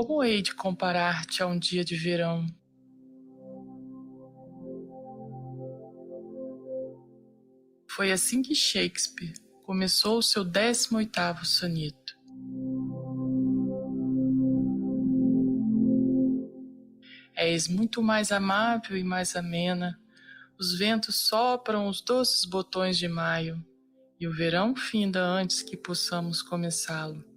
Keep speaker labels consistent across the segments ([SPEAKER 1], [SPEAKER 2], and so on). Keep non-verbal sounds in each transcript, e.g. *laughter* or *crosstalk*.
[SPEAKER 1] Como hei de comparar-te a um dia de verão? Foi assim que Shakespeare começou o seu 18º soneto. És muito mais amável e mais amena, os ventos sopram os doces botões de maio, e o verão finda antes que possamos começá-lo.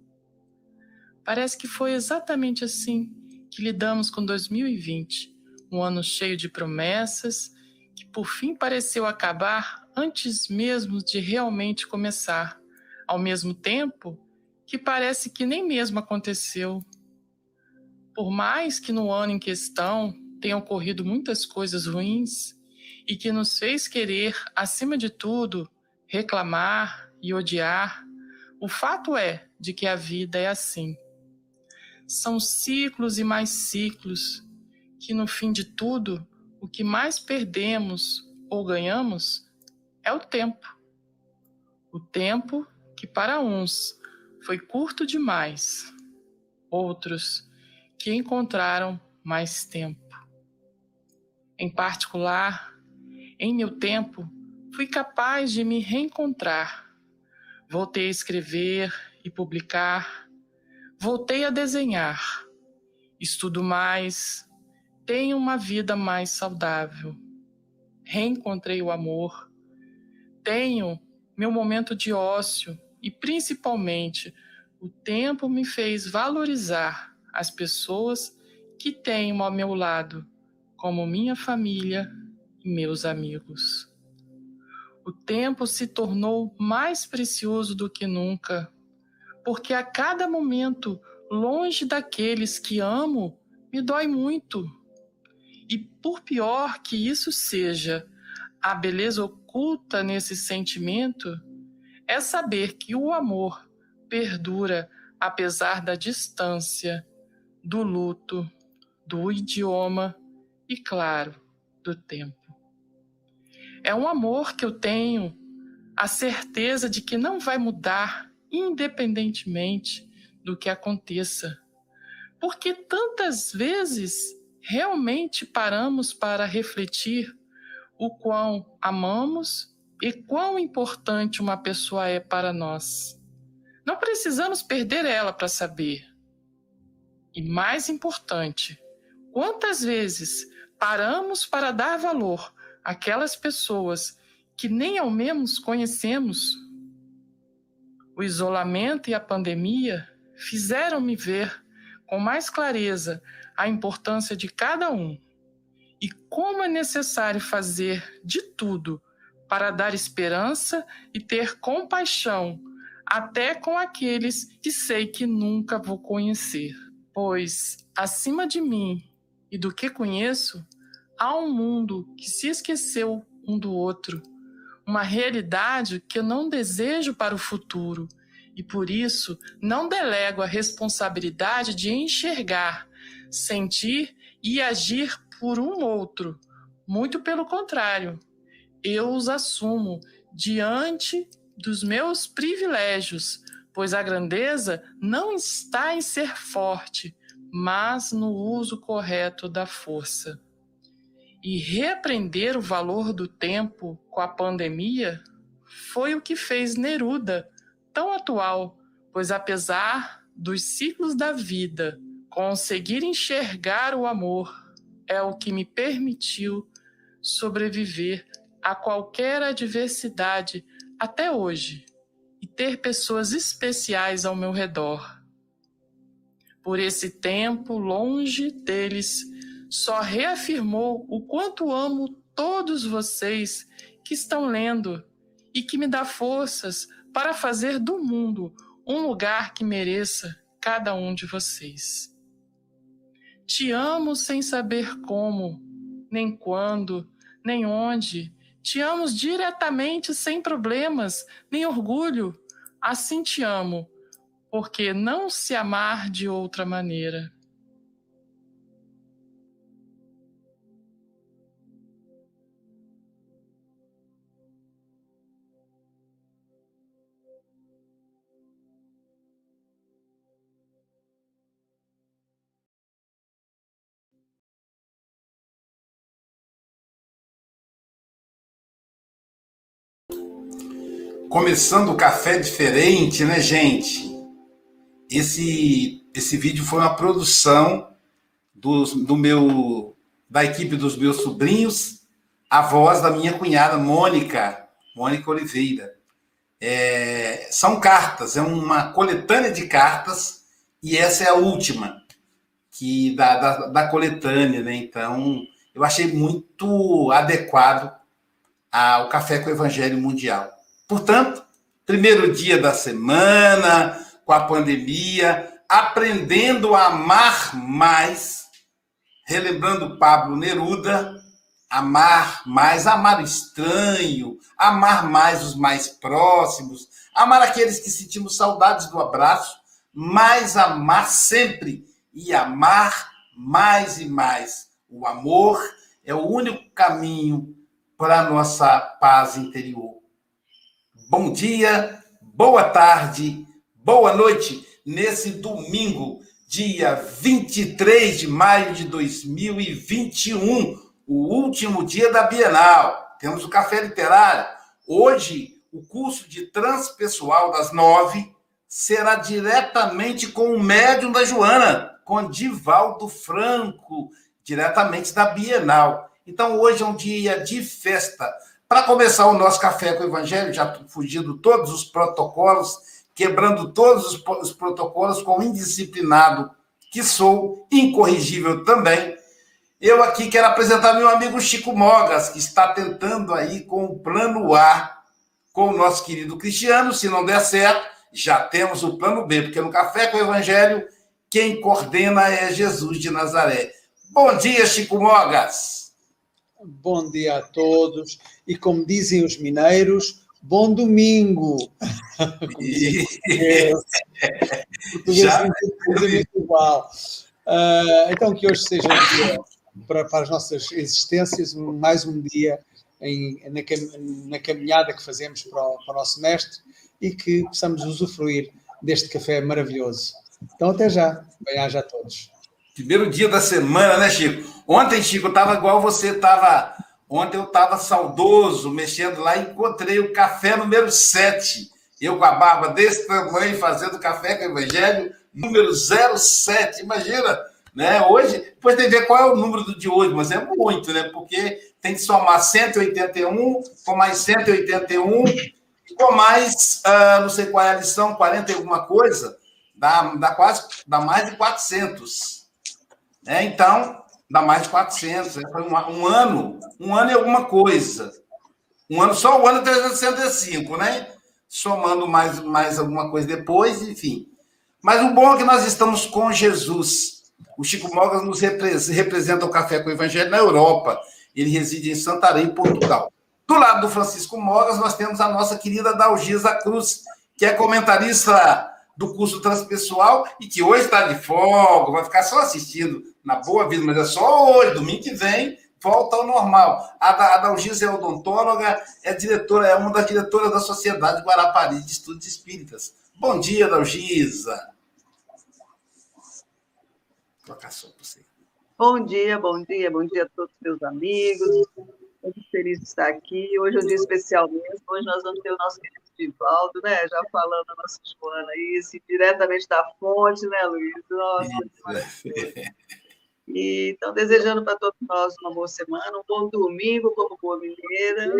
[SPEAKER 1] Parece que foi exatamente assim que lidamos com 2020, um ano cheio de promessas que por fim pareceu acabar antes mesmo de realmente começar, ao mesmo tempo que parece que nem mesmo aconteceu. Por mais que no ano em questão tenham ocorrido muitas coisas ruins e que nos fez querer, acima de tudo, reclamar e odiar, o fato é de que a vida é assim. São ciclos e mais ciclos que, no fim de tudo, o que mais perdemos ou ganhamos é o tempo. O tempo que para uns foi curto demais, outros que encontraram mais tempo. Em particular, em meu tempo, fui capaz de me reencontrar. Voltei a escrever e publicar, voltei a desenhar, estudo mais, tenho uma vida mais saudável. Reencontrei o amor tenho meu momento de ócio e principalmente o tempo me fez valorizar as pessoas que tenho ao meu lado, como minha família e meus amigos. O tempo se tornou mais precioso do que nunca, porque a cada momento longe daqueles que amo me dói muito. E por pior que isso seja, a beleza oculta nesse sentimento é saber que o amor perdura apesar da distância, do luto, do idioma e, claro, do tempo. É um amor que eu tenho a certeza de que não vai mudar independentemente do que aconteça. Porque tantas vezes realmente paramos para refletir o quão amamos e quão importante uma pessoa é para nós. Não precisamos perder ela para saber. E mais importante, quantas vezes paramos para dar valor àquelas pessoas que nem ao menos conhecemos? O isolamento e a pandemia fizeram-me ver com mais clareza a importância de cada um e como é necessário fazer de tudo para dar esperança e ter compaixão até com aqueles que sei que nunca vou conhecer. Pois, acima de mim e do que conheço, há um mundo que se esqueceu um do outro, uma realidade que eu não desejo para o futuro e por isso não delego a responsabilidade de enxergar, sentir e agir por um outro. Muito pelo contrário, eu os assumo diante dos meus privilégios, pois a grandeza não está em ser forte, mas no uso correto da força. E reaprender o valor do tempo com a pandemia foi o que fez Neruda tão atual, pois apesar dos ciclos da vida, conseguir enxergar o amor é o que me permitiu sobreviver a qualquer adversidade até hoje e ter pessoas especiais ao meu redor. Por esse tempo longe deles, só reafirmou o quanto amo todos vocês que estão lendo e que me dá forças para fazer do mundo um lugar que mereça cada um de vocês. Te amo sem saber como, nem quando, nem onde. Te amo diretamente sem problemas, nem orgulho. Assim te amo, porque não se amar de outra maneira.
[SPEAKER 2] Começando o café diferente, né, gente? Esse, esse vídeo foi uma produção do, do meu da equipe dos meus sobrinhos, a voz da minha cunhada Mônica, Mônica Oliveira. É, são cartas, é uma coletânea de cartas e essa é a última que da, da, da coletânea, né? Então, eu achei muito adequado ao Café com o Evangelho Mundial. Portanto, primeiro dia da semana, com a pandemia, aprendendo a amar mais, relembrando Pablo Neruda, amar mais, amar o estranho, amar mais os mais próximos, amar aqueles que sentimos saudades do abraço, mas amar sempre e amar mais e mais. O amor é o único caminho para a nossa paz interior. Bom dia, boa tarde, boa noite, nesse domingo, dia 23 de maio de 2021, o último dia da Bienal. Temos o Café Literário. Hoje, o curso de transpessoal das nove será diretamente com o médium da Joana, com Divaldo Franco, diretamente da Bienal. Então, hoje é um dia de festa. Para começar o nosso café com o Evangelho, já fugindo todos os protocolos, quebrando todos os protocolos com indisciplinado que sou, incorrigível também. Eu aqui quero apresentar meu amigo Chico Mogas, que está tentando aí com o plano A com o nosso querido Cristiano. Se não der certo, já temos o plano B, porque no Café com o Evangelho quem coordena é Jesus de Nazaré. Bom dia, Chico Mogas.
[SPEAKER 3] Bom dia a todos. E como dizem os mineiros, bom domingo. *laughs* Português Já... muito igual. Uh, então, que hoje seja um dia para, para as nossas existências, mais um dia em, na, na, caminhada que fazemos para o, para o nosso mestre e que possamos usufruir deste café maravilhoso. Então, até já. Bem-aja a todos.
[SPEAKER 2] Primeiro dia da semana, né, Chico? Ontem, Chico, eu estava igual você estava. Ontem eu estava saudoso, mexendo lá encontrei o café número 7. Eu com a barba desse tamanho, fazendo café com o Evangelho, número 07. Imagina, né? Hoje, depois tem que ver qual é o número de hoje, mas é muito, né? Porque tem que somar 181 com mais 181 com mais, uh, não sei qual é a lição, 40 e alguma coisa dá, dá quase, dá mais de 400. Né? Então, dá mais de 400. Né? Foi um, um, ano, um ano e alguma coisa. Um ano, só o ano 365, né? Somando mais, mais alguma coisa depois, enfim. Mas o bom é que nós estamos com Jesus. O Chico Mogas nos representa o Café com o Evangelho na Europa. Ele reside em Santarém, Portugal. Do lado do Francisco Mogas, nós temos a nossa querida Dalgisa Cruz, que é comentarista do curso transpessoal e que hoje está de folga, vai ficar só assistindo na boa vida, mas é só hoje, domingo que vem, volta ao normal. A, Dalgisa é odontóloga, é diretora, é uma das diretoras da Sociedade Guarapari de Estudos Espíritas. Bom dia, Dalgisa.
[SPEAKER 4] Bom dia, bom dia, bom dia a todos os meus amigos. Muito feliz de estar aqui. Hoje é um dia especial mesmo. Hoje nós vamos ter o nosso querido Divaldo, né? Já falando a nossa Joana aí, diretamente da fonte, né, Luiz? Nossa, e, então, desejando para todos nós uma boa semana, um bom domingo como boa mineira.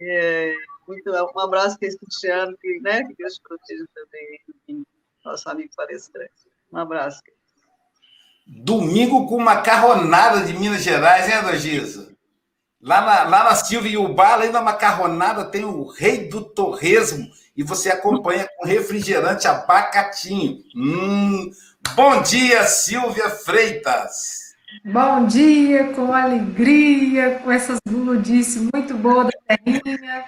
[SPEAKER 4] É, muito, um abraço para esse Cristiano, que, né, que Deus te proteja também, nosso amigo palestrante. Um abraço.
[SPEAKER 2] Domingo com uma carronada de Minas Gerais, hein, Adogisa? Lá na, lá na e Ubá, além da macarronada, tem o rei do torresmo. E você acompanha com refrigerante abacatinho. Hum. Bom dia, Silvia Freitas.
[SPEAKER 5] Bom dia, com alegria, com essas guludices muito boas da terrinha.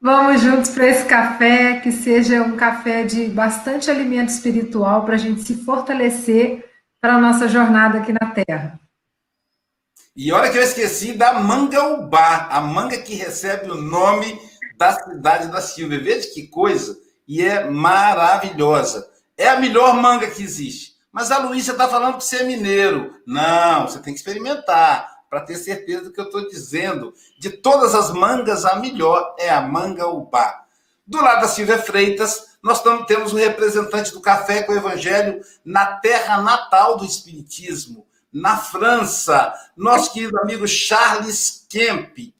[SPEAKER 5] Vamos juntos para esse café, que seja um café de bastante alimento espiritual para a gente se fortalecer para a nossa jornada aqui na Terra.
[SPEAKER 2] E olha que eu esqueci da Mangaubá, a manga que recebe o nome da cidade da Silvia. Veja que coisa. E é maravilhosa. É a melhor manga que existe. Mas a Luísa está falando que você é mineiro. Não, você tem que experimentar para ter certeza do que eu estou dizendo. De todas as mangas, a melhor é a manga ubá. Do lado da Silvia Freitas, nós temos o representante do Café com o Evangelho na terra natal do Espiritismo, na França, nosso querido amigo Charles Kemp.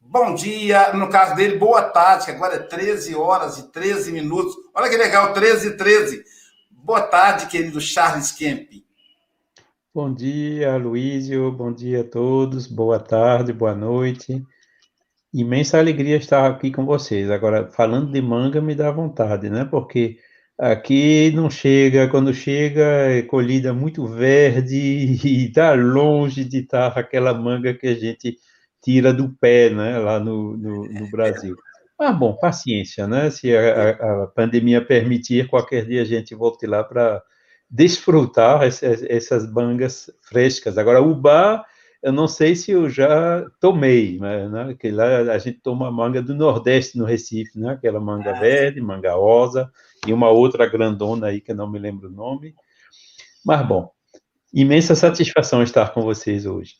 [SPEAKER 2] Bom dia, no caso dele, boa tarde, que agora é 13 horas e 13 minutos. Olha que legal, 13 e 13. Boa tarde, querido Charles Kemp.
[SPEAKER 6] Bom dia, Luísio, bom dia a todos, boa tarde, boa noite. Imensa alegria estar aqui com vocês. Agora, falando de manga, me dá vontade, né? Porque aqui não chega, quando chega, é colhida muito verde *laughs* e está longe de estar aquela manga que a gente tira do pé, né? Lá no, no, no Brasil. Mas, bom, paciência, né? Se a, a, pandemia permitir, qualquer dia a gente volte lá para desfrutar essas, essas mangas frescas. Agora, o bar eu não sei se eu já tomei, né, que lá a gente toma manga do Nordeste no Recife, né, aquela manga ah, verde, manga rosa, e uma outra grandona aí que eu não me lembro o nome. Mas, bom, imensa satisfação estar com vocês hoje.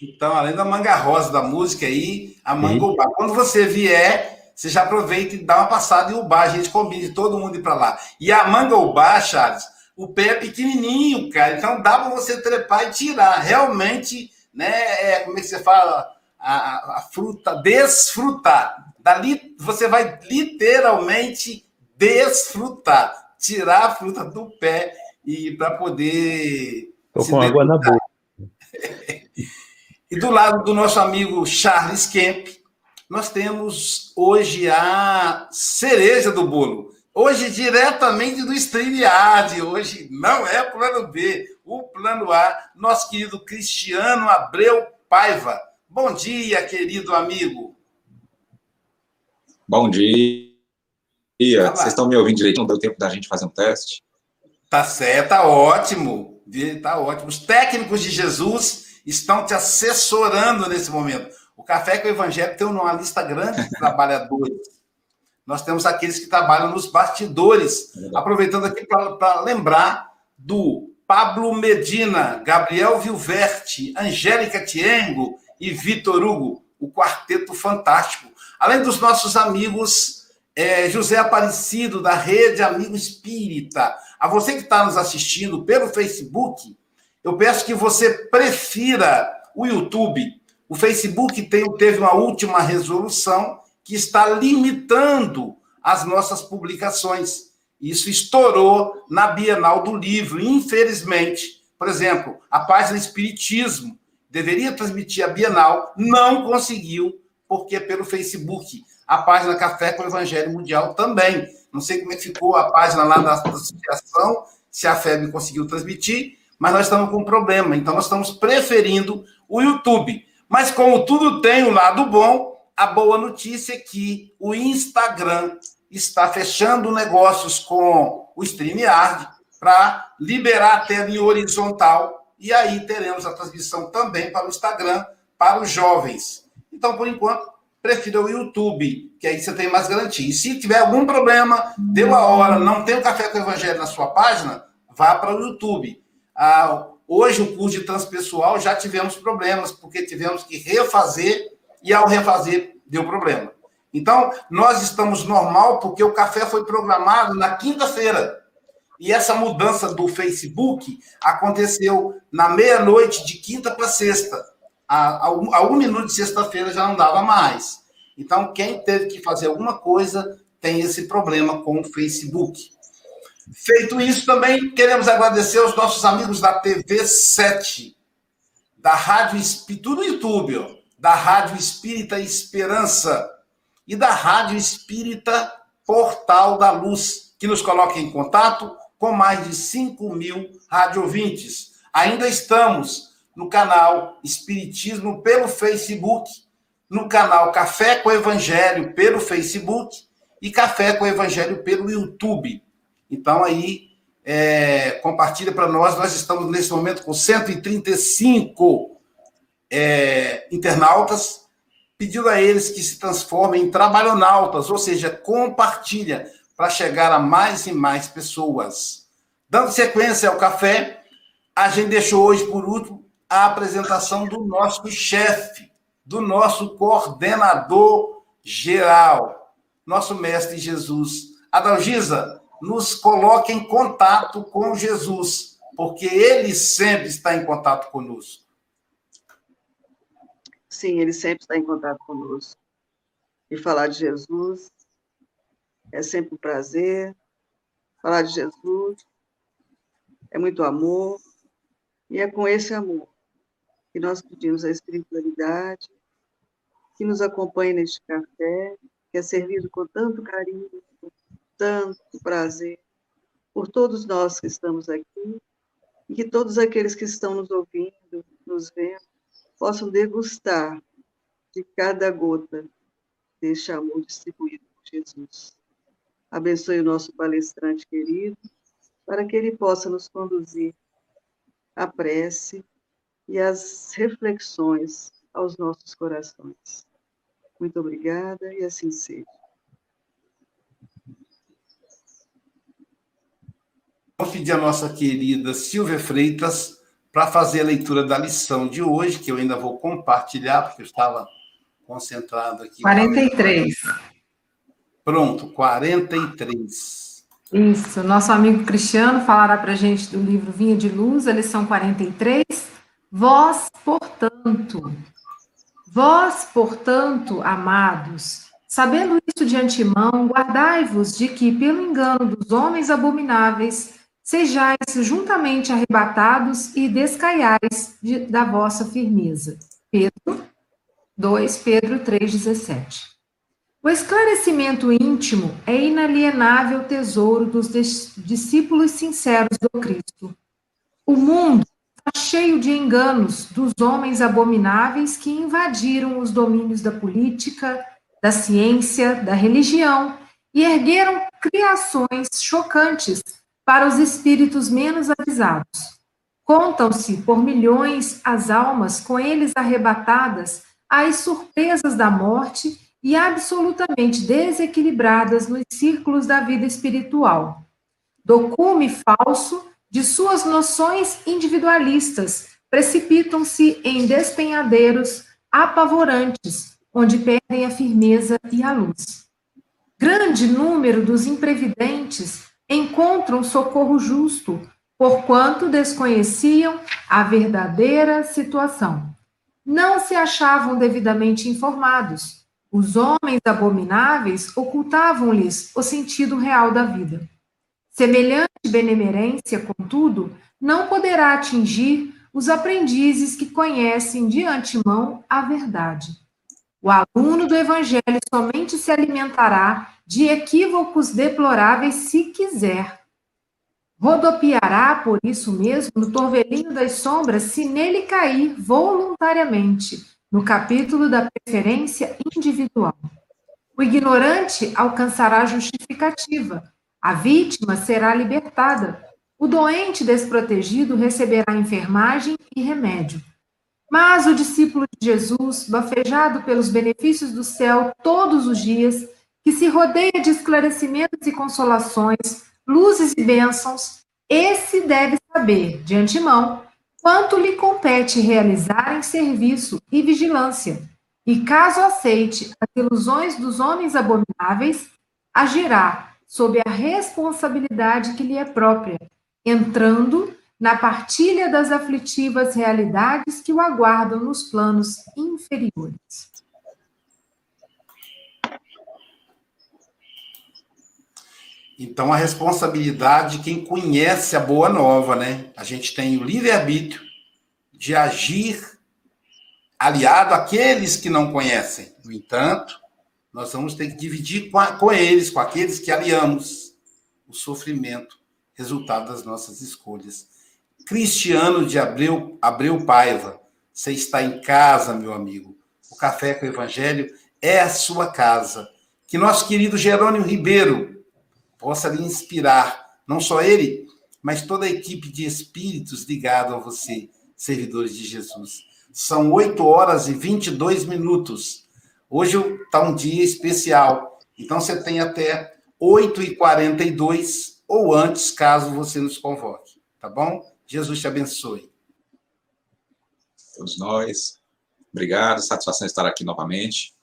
[SPEAKER 2] Então, além da manga rosa da música aí, a manga Ubá. Quando você vier, você já aproveita e dá uma passada em Ubá, a gente combina de todo mundo ir para lá. E a manga Ubá, Charles, o pé é pequenininho, cara. Então dá para você trepar e tirar. Realmente, né? É, como é que você fala? A, a, fruta, desfrutar. Dali você vai literalmente desfrutar, tirar a fruta do pé e para poder.
[SPEAKER 6] Tô com água na boca. *laughs*
[SPEAKER 2] e do lado do nosso amigo Charles Kemp, nós temos hoje a cereja do bolo. Hoje, diretamente do StreamYard, hoje não é plano B, o plano A, nosso querido Cristiano Abreu Paiva. Bom dia, querido amigo.
[SPEAKER 7] Bom dia. Vocês estão me ouvindo direito? Não deu tempo da gente fazer um teste?
[SPEAKER 2] Tá certo, tá ótimo. Tá ótimo. Os técnicos de Jesus estão te assessorando nesse momento. O Café com o Evangelho tem uma lista grande de *laughs* trabalhadores nós temos aqueles que trabalham nos bastidores. Aproveitando aqui para lembrar do Pablo Medina, Gabriel Vilverte, Angélica Tiengo e Vitor Hugo, o quarteto fantástico. Além dos nossos amigos é, José Aparecido, da Rede Amigo Espírita. A você que está nos assistindo pelo Facebook, eu peço que você prefira o YouTube. O Facebook tem, teve uma última resolução que está limitando as nossas publicações. Isso estourou na Bienal do Livro, infelizmente. Por exemplo, a página Espiritismo deveria transmitir a Bienal, não conseguiu, porque pelo Facebook. A página Café com o Evangelho Mundial também. Não sei como é que ficou a página lá da associação, se a FEB conseguiu transmitir, mas nós estamos com um problema. Então, nós estamos preferindo o YouTube. Mas, como tudo tem o um lado bom, a boa notícia é que o Instagram está fechando negócios com o StreamYard para liberar a tela em horizontal e aí teremos a transmissão também para o Instagram para os jovens. Então, por enquanto, prefira o YouTube, que aí você tem mais garantia. E se tiver algum problema, deu a hora, não tem o Café com o Evangelho na sua página, vá para o YouTube. Ah, hoje, o curso de transpessoal, já tivemos problemas, porque tivemos que refazer e ao refazer deu problema. Então, nós estamos normal porque o café foi programado na quinta-feira. E essa mudança do Facebook aconteceu na meia-noite de quinta para sexta. A, a, um minuto de sexta-feira já não dava mais. Então, quem teve que fazer alguma coisa tem esse problema com o Facebook. Feito isso, também queremos agradecer aos nossos amigos da TV 7, da Rádio Espírito, tudo no YouTube, ó da Rádio Espírita Esperança e da Rádio Espírita Portal da Luz, que nos coloca em contato com mais de 5 mil radiovintes. Ainda estamos no canal Espiritismo pelo Facebook, no canal Café com Evangelho pelo Facebook e Café com Evangelho pelo YouTube. Então aí é, compartilha para nós. Nós estamos nesse momento com 135 é, internautas, pedindo a eles que se transformem em trabalhonautas, ou seja, compartilha para chegar a mais e mais pessoas. Dando sequência ao café, a gente deixou hoje, por último, a apresentação do nosso chefe, do nosso coordenador geral. nosso Mestre Jesus. Adalgisa, nos coloque em contato com Jesus, porque ele sempre está em contato conosco.
[SPEAKER 4] Sim, ele sempre está em contato conosco. E falar de Jesus é sempre um prazer. Falar de Jesus é muito amor. E é com esse amor que nós pedimos a espiritualidade, que nos acompanhe neste café, que é servido com tanto carinho, com tanto prazer, por todos nós que estamos aqui, e que todos aqueles que estão nos ouvindo, nos vendo, possam degustar de cada gota deste amor distribuído por Jesus. Abençoe o nosso palestrante querido, para que ele possa nos conduzir à prece e às reflexões aos nossos corações. Muito obrigada e assim seja.
[SPEAKER 2] Vamos pedir a nossa querida Silvia Freitas para fazer a leitura da lição de hoje, que eu ainda vou compartilhar, porque eu estava concentrado aqui.
[SPEAKER 5] 43.
[SPEAKER 2] Pronto, 43.
[SPEAKER 5] Isso, nosso amigo Cristiano falará para a gente do livro Vinha de Luz, a lição 43. Vós, portanto, vós, portanto, amados, sabendo isso de antemão, guardai-vos de que, pelo engano dos homens abomináveis, sejais juntamente arrebatados e descaiais de, da vossa firmeza. Pedro 2, Pedro 3,17. O esclarecimento íntimo é inalienável tesouro dos discípulos sinceros do Cristo. O mundo está cheio de enganos dos homens abomináveis que invadiram os domínios da política, da ciência, da religião e ergueram criações chocantes para os espíritos menos avisados. Contam-se por milhões as almas com eles arrebatadas às surpresas da morte e absolutamente desequilibradas nos círculos da vida espiritual. Do cume falso de suas noções individualistas, precipitam-se em despenhadeiros apavorantes, onde perdem a firmeza e a luz. Grande número dos imprevidentes encontram socorro justo, porquanto desconheciam a verdadeira situação. Não se achavam devidamente informados. Os homens abomináveis ocultavam-lhes o sentido real da vida. Semelhante benemerência, contudo, não poderá atingir os aprendizes que conhecem de antemão a verdade. O aluno do Evangelho somente se alimentará de equívocos deploráveis se quiser. Rodopiará, por isso mesmo, no torvelinho das sombras, se nele cair voluntariamente, no capítulo da preferência individual. O ignorante alcançará justificativa, a vítima será libertada, o doente desprotegido receberá enfermagem e remédio. Mas o discípulo de Jesus, bafejado pelos benefícios do céu todos os dias, que se rodeia de esclarecimentos e consolações, luzes e bênçãos, esse deve saber, de antemão, quanto lhe compete realizar em serviço e vigilância, e caso aceite as ilusões dos homens abomináveis, agirá sob a responsabilidade que lhe é própria, entrando na partilha das aflitivas realidades que o aguardam nos planos inferiores.
[SPEAKER 2] Então, a responsabilidade de quem conhece a boa nova, né? A gente tem o livre-arbítrio de agir aliado àqueles que não conhecem. No entanto, nós vamos ter que dividir com, a, com eles, com aqueles que aliamos, o sofrimento, resultado das nossas escolhas. Cristiano de Abreu, Abreu Paiva, você está em casa, meu amigo. O Café com o Evangelho é a sua casa. Que nosso querido Jerônimo Ribeiro possa lhe inspirar, não só ele, mas toda a equipe de espíritos ligado a você, servidores de Jesus. São 8 horas e 22 minutos. Hoje está um dia especial, então você tem até 8h42 ou antes, caso você nos convoque, tá bom? Jesus te abençoe.
[SPEAKER 7] Todos nós. Obrigado, satisfação estar aqui novamente.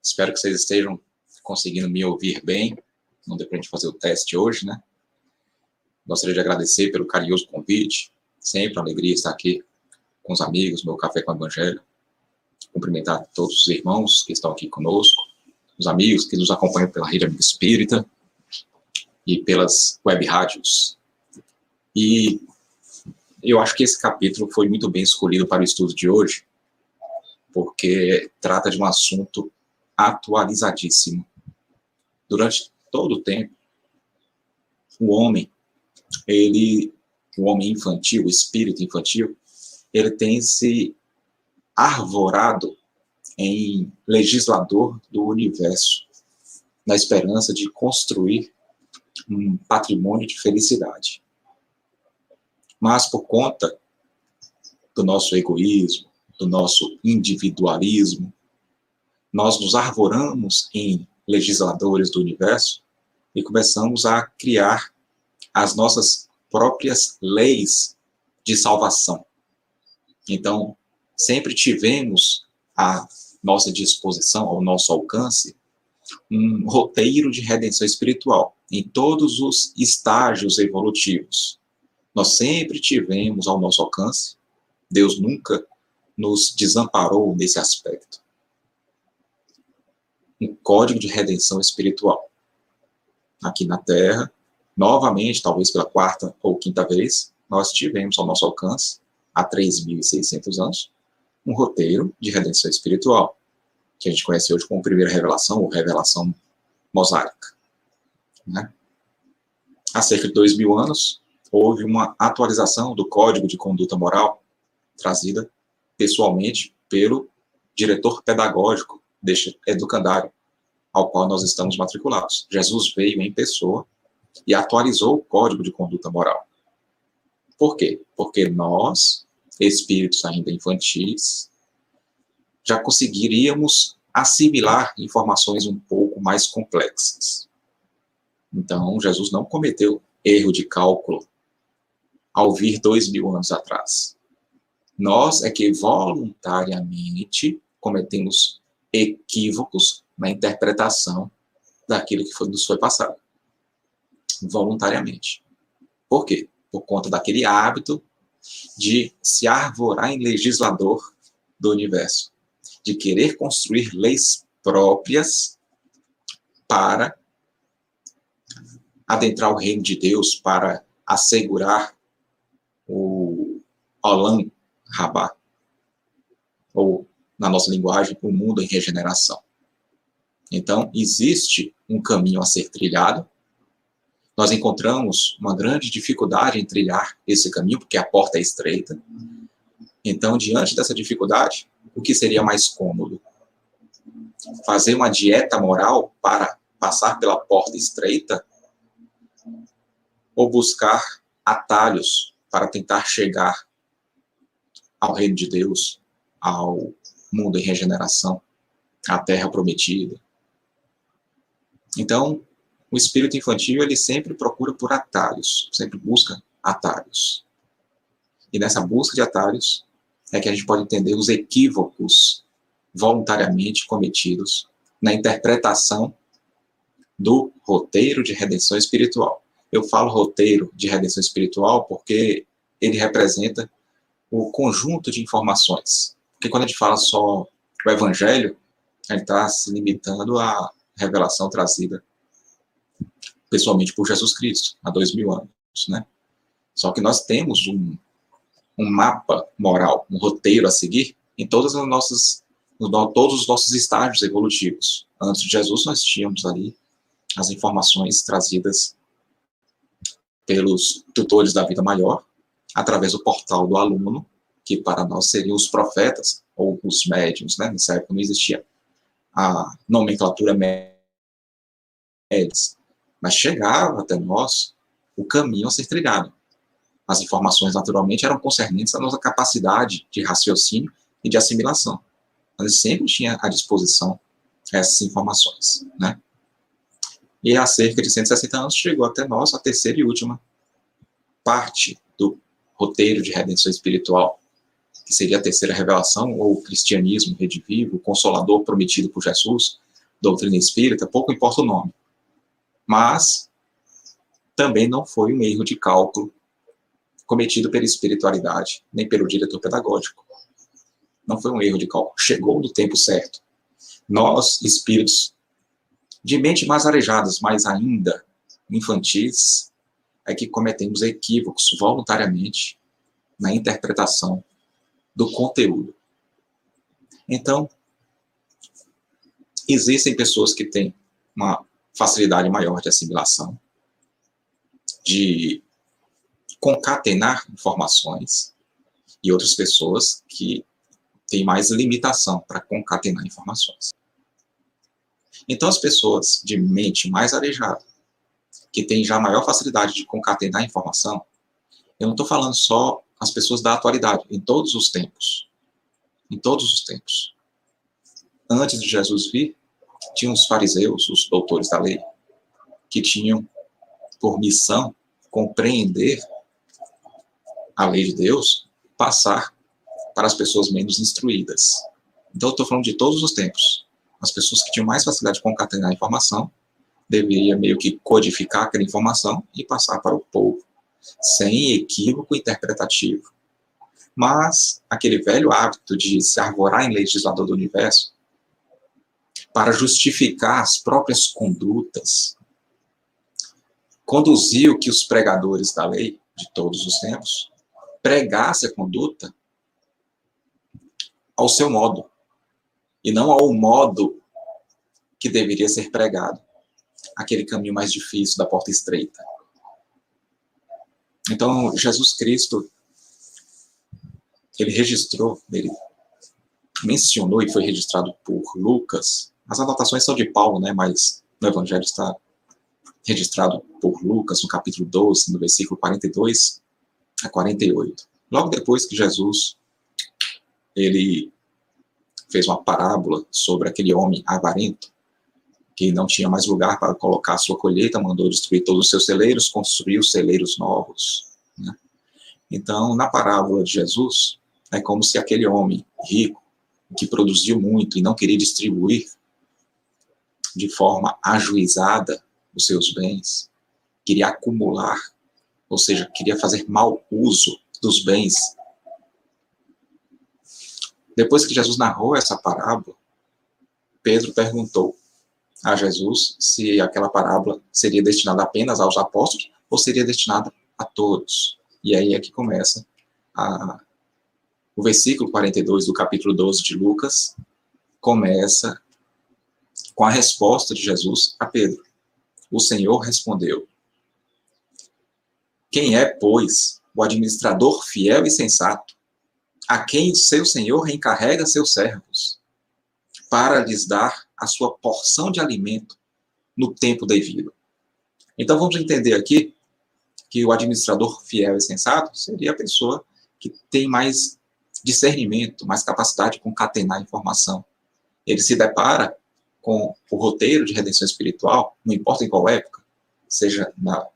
[SPEAKER 7] Espero que vocês estejam conseguindo me ouvir bem. Não deu para a gente fazer o teste hoje, né? Gostaria de agradecer pelo carinhoso convite. Sempre uma alegria estar aqui com os amigos, meu café com o Evangelho. Cumprimentar todos os irmãos que estão aqui conosco, os amigos que nos acompanham pela Rede Amiga Espírita e pelas web rádios. E eu acho que esse capítulo foi muito bem escolhido para o estudo de hoje, porque trata de um assunto atualizadíssimo. Durante todo o tempo, o homem, ele, o homem infantil, o espírito infantil, ele tem se arvorado em legislador do universo, na esperança de construir um patrimônio de felicidade. Mas por conta do nosso egoísmo, do nosso individualismo, nós nos arvoramos em legisladores do universo e começamos a criar as nossas próprias leis de salvação. Então, sempre tivemos à nossa disposição, ao nosso alcance, um roteiro de redenção espiritual em todos os estágios evolutivos. Nós sempre tivemos ao nosso alcance, Deus nunca nos desamparou nesse aspecto. Um código de redenção espiritual. Aqui na Terra, novamente, talvez pela quarta ou quinta vez, nós tivemos ao nosso alcance, há 3.600 anos, um roteiro de redenção espiritual, que a gente conhece hoje como primeira revelação ou revelação mosaica. Né? Há cerca de dois mil anos, houve uma atualização do Código de Conduta Moral, trazida pessoalmente pelo diretor pedagógico deste educandário, ao qual nós estamos matriculados. Jesus veio em pessoa e atualizou o Código de Conduta Moral. Por quê? Porque nós, espíritos ainda infantis, já conseguiríamos assimilar informações um pouco mais complexas. Então, Jesus não cometeu erro de cálculo ao vir dois mil anos atrás. Nós é que voluntariamente cometemos equívocos na interpretação daquilo que foi, nos foi passado. Voluntariamente. Por quê? Por conta daquele hábito de se arvorar em legislador do universo, de querer construir leis próprias para adentrar o reino de Deus, para assegurar o Olam Rabá, ou, na nossa linguagem, o mundo em regeneração. Então, existe um caminho a ser trilhado. Nós encontramos uma grande dificuldade em trilhar esse caminho, porque a porta é estreita. Então, diante dessa dificuldade, o que seria mais cômodo? Fazer uma dieta moral para passar pela porta estreita ou buscar atalhos para tentar chegar ao reino de Deus, ao mundo em regeneração, à terra prometida. Então, o espírito infantil, ele sempre procura por atalhos, sempre busca atalhos. E nessa busca de atalhos é que a gente pode entender os equívocos voluntariamente cometidos na interpretação do roteiro de redenção espiritual. Eu falo roteiro de redenção espiritual porque ele representa o conjunto de informações. Porque quando a gente fala só o evangelho, a gente está se limitando à revelação trazida pessoalmente por Jesus Cristo, há dois mil anos, né? Só que nós temos um, um mapa moral, um roteiro a seguir em todas as nossas, todos os nossos estágios evolutivos. Antes de Jesus, nós tínhamos ali as informações trazidas pelos tutores da vida maior, através do portal do aluno, que para nós seriam os profetas, ou os médiums, né? Nessa época não existia a nomenclatura médios, mas chegava até nós o caminho a ser trilhado. As informações, naturalmente, eram concernentes à nossa capacidade de raciocínio e de assimilação. Mas sempre tinha à disposição essas informações, né? e há cerca de 160 anos chegou até nós a terceira e última parte do roteiro de redenção espiritual, que seria a terceira revelação, ou o cristianismo redivivo, o consolador prometido por Jesus, doutrina espírita, pouco importa o nome. Mas também não foi um erro de cálculo cometido pela espiritualidade, nem pelo diretor pedagógico. Não foi um erro de cálculo. Chegou no tempo certo. Nós, espíritos de mente mais arejadas, mas ainda infantis, é que cometemos equívocos voluntariamente na interpretação do conteúdo. Então, existem pessoas que têm uma facilidade maior de assimilação, de concatenar informações, e outras pessoas que têm mais limitação para concatenar informações. Então, as pessoas de mente mais arejada, que têm já maior facilidade de concatenar informação, eu não estou falando só as pessoas da atualidade, em todos os tempos. Em todos os tempos. Antes de Jesus vir, tinham os fariseus, os doutores da lei, que tinham por missão compreender a lei de Deus, passar para as pessoas menos instruídas. Então, estou falando de todos os tempos. As pessoas que tinham mais facilidade de concatenar a informação deveriam meio que codificar aquela informação e passar para o povo, sem equívoco interpretativo. Mas aquele velho hábito de se arvorar em legislador do universo para justificar as próprias condutas, conduziu que os pregadores da lei de todos os tempos pregassem a conduta ao seu modo e não ao modo que deveria ser pregado, aquele caminho mais difícil da porta estreita. Então, Jesus Cristo ele registrou, ele mencionou e foi registrado por Lucas as anotações são de Paulo, né, mas no Evangelho está registrado por Lucas, no capítulo 12, no versículo 42 a 48. Logo depois que Jesus ele fez uma parábola sobre aquele homem avarento, que não tinha mais lugar para colocar sua colheita, mandou destruir todos os seus celeiros, construiu celeiros novos. Né? Então, na parábola de Jesus, é como se aquele homem rico, que produziu muito e não queria distribuir, de forma ajuizada os seus bens, queria acumular, ou seja, queria fazer mau uso dos bens. Depois que Jesus narrou essa parábola, Pedro perguntou a Jesus se aquela parábola seria destinada apenas aos apóstolos ou seria destinada a todos. E aí é que começa a, o versículo 42 do capítulo 12 de Lucas, começa com a resposta de Jesus a Pedro. O Senhor respondeu: Quem é, pois, o administrador fiel e sensato, a quem o seu Senhor encarrega seus servos, para lhes dar a sua porção de alimento no tempo devido? Então vamos entender aqui que o administrador fiel e sensato seria a pessoa que tem mais discernimento, mais capacidade de concatenar informação. Ele se depara com o roteiro de redenção espiritual, não importa em qual época, seja na,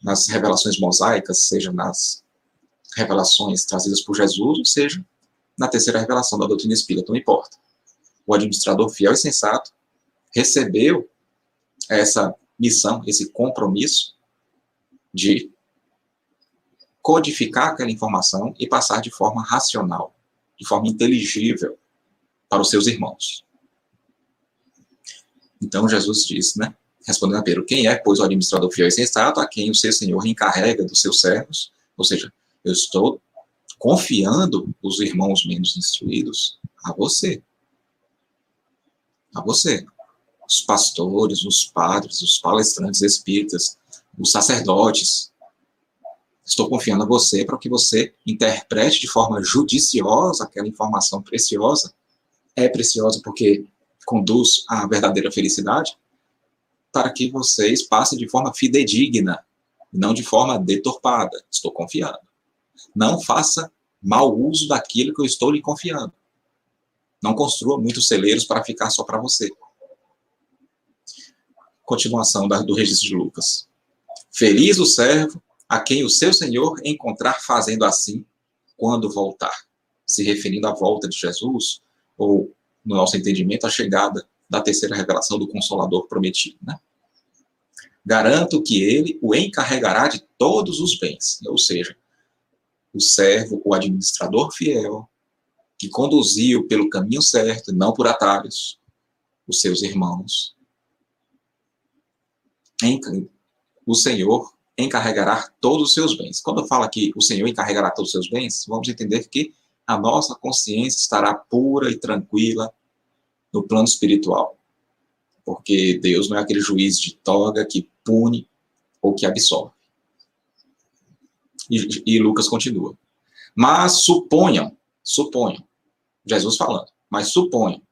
[SPEAKER 7] nas revelações mosaicas, seja nas revelações trazidas por Jesus, ou seja na terceira revelação da doutrina espírita, não importa. O administrador fiel e sensato recebeu essa missão, esse compromisso de codificar aquela informação e passar de forma racional, de forma inteligível para os seus irmãos. Então Jesus disse, né? Respondendo a Pedro, quem é, pois, o administrador fiel e sensato, a quem o seu Senhor encarrega dos seus servos? Ou seja, eu estou confiando os irmãos menos instruídos a você. A você. Os pastores, os padres, os palestrantes espíritas, os sacerdotes. Estou confiando a você para que você interprete de forma judiciosa aquela informação preciosa. É preciosa porque conduz à verdadeira felicidade, para que vocês passem de forma fidedigna, não de forma deturpada. Estou confiando. Não faça mau uso daquilo que eu estou lhe confiando. Não construa muitos celeiros para ficar só para você. Continuação do registro de Lucas. Feliz o servo a quem o seu senhor encontrar fazendo assim quando voltar. Se referindo à volta de Jesus, ou no nosso entendimento, a chegada da terceira revelação do Consolador prometido, né? Garanto que ele o encarregará de todos os bens, ou seja, o servo, o administrador fiel, que conduziu pelo caminho certo, não por atalhos, os seus irmãos. O Senhor encarregará todos os seus bens. Quando fala que o Senhor encarregará todos os seus bens, vamos entender que a nossa consciência estará pura e tranquila no plano espiritual. Porque Deus não é aquele juiz de toga que pune ou que absolve. E, e Lucas continua. Mas suponham, suponham, Jesus falando, mas suponham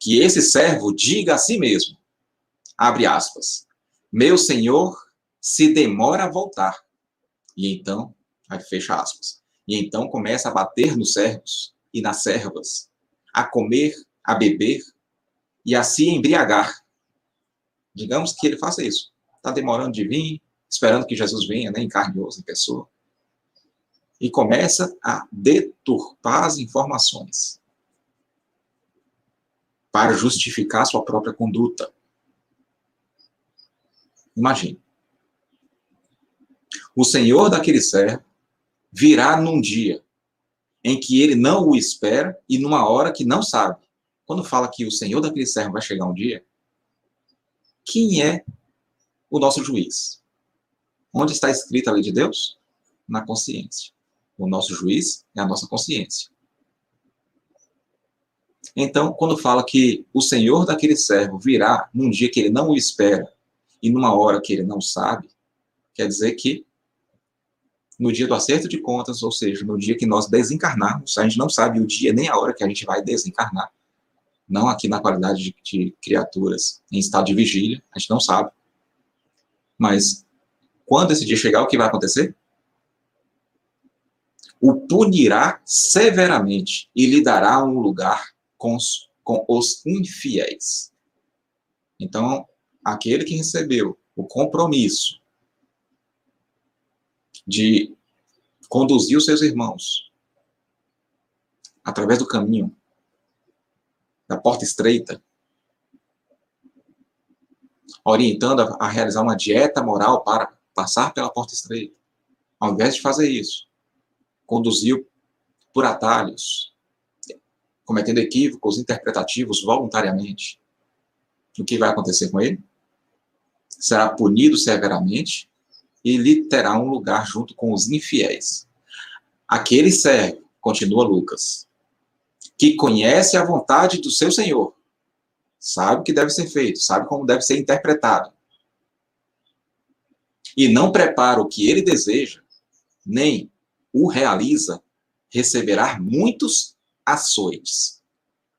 [SPEAKER 7] que esse servo diga a si mesmo, abre aspas, meu senhor se demora a voltar. E então, aí fecha aspas. E então começa a bater nos servos e nas servas, a comer, a beber e a se embriagar. Digamos que ele faça isso. Está demorando de vir, esperando que Jesus venha, né, em carne e osso, em pessoa. E começa a deturpar as informações para justificar sua própria conduta. Imagine. O senhor daquele servo virá num dia em que ele não o espera e numa hora que não sabe. Quando fala que o senhor daquele servo vai chegar um dia, quem é o nosso juiz? Onde está escrita a lei de Deus? Na consciência. O nosso juiz é a nossa consciência. Então, quando fala que o senhor daquele servo virá num dia que ele não o espera e numa hora que ele não sabe, quer dizer que no dia do acerto de contas, ou seja, no dia que nós desencarnarmos, a gente não sabe o dia nem a hora que a gente vai desencarnar. Não aqui na qualidade de, de criaturas em estado de vigília, a gente não sabe. Mas quando esse dia chegar, o que vai acontecer? O punirá severamente e lhe dará um lugar com os, com os infiéis. Então, aquele que recebeu o compromisso de conduzir os seus irmãos através do caminho, da porta estreita, orientando a, a realizar uma dieta moral para passar pela porta estreita. Ao invés de fazer isso, conduziu por atalhos, cometendo equívocos interpretativos voluntariamente, o que vai acontecer com ele? Será punido severamente e lhe terá um lugar junto com os infiéis. Aquele servo, continua Lucas, que conhece a vontade do seu Senhor, sabe o que deve ser feito, sabe como deve ser interpretado, e não prepara o que ele deseja, nem o realiza, receberá muitos açoites.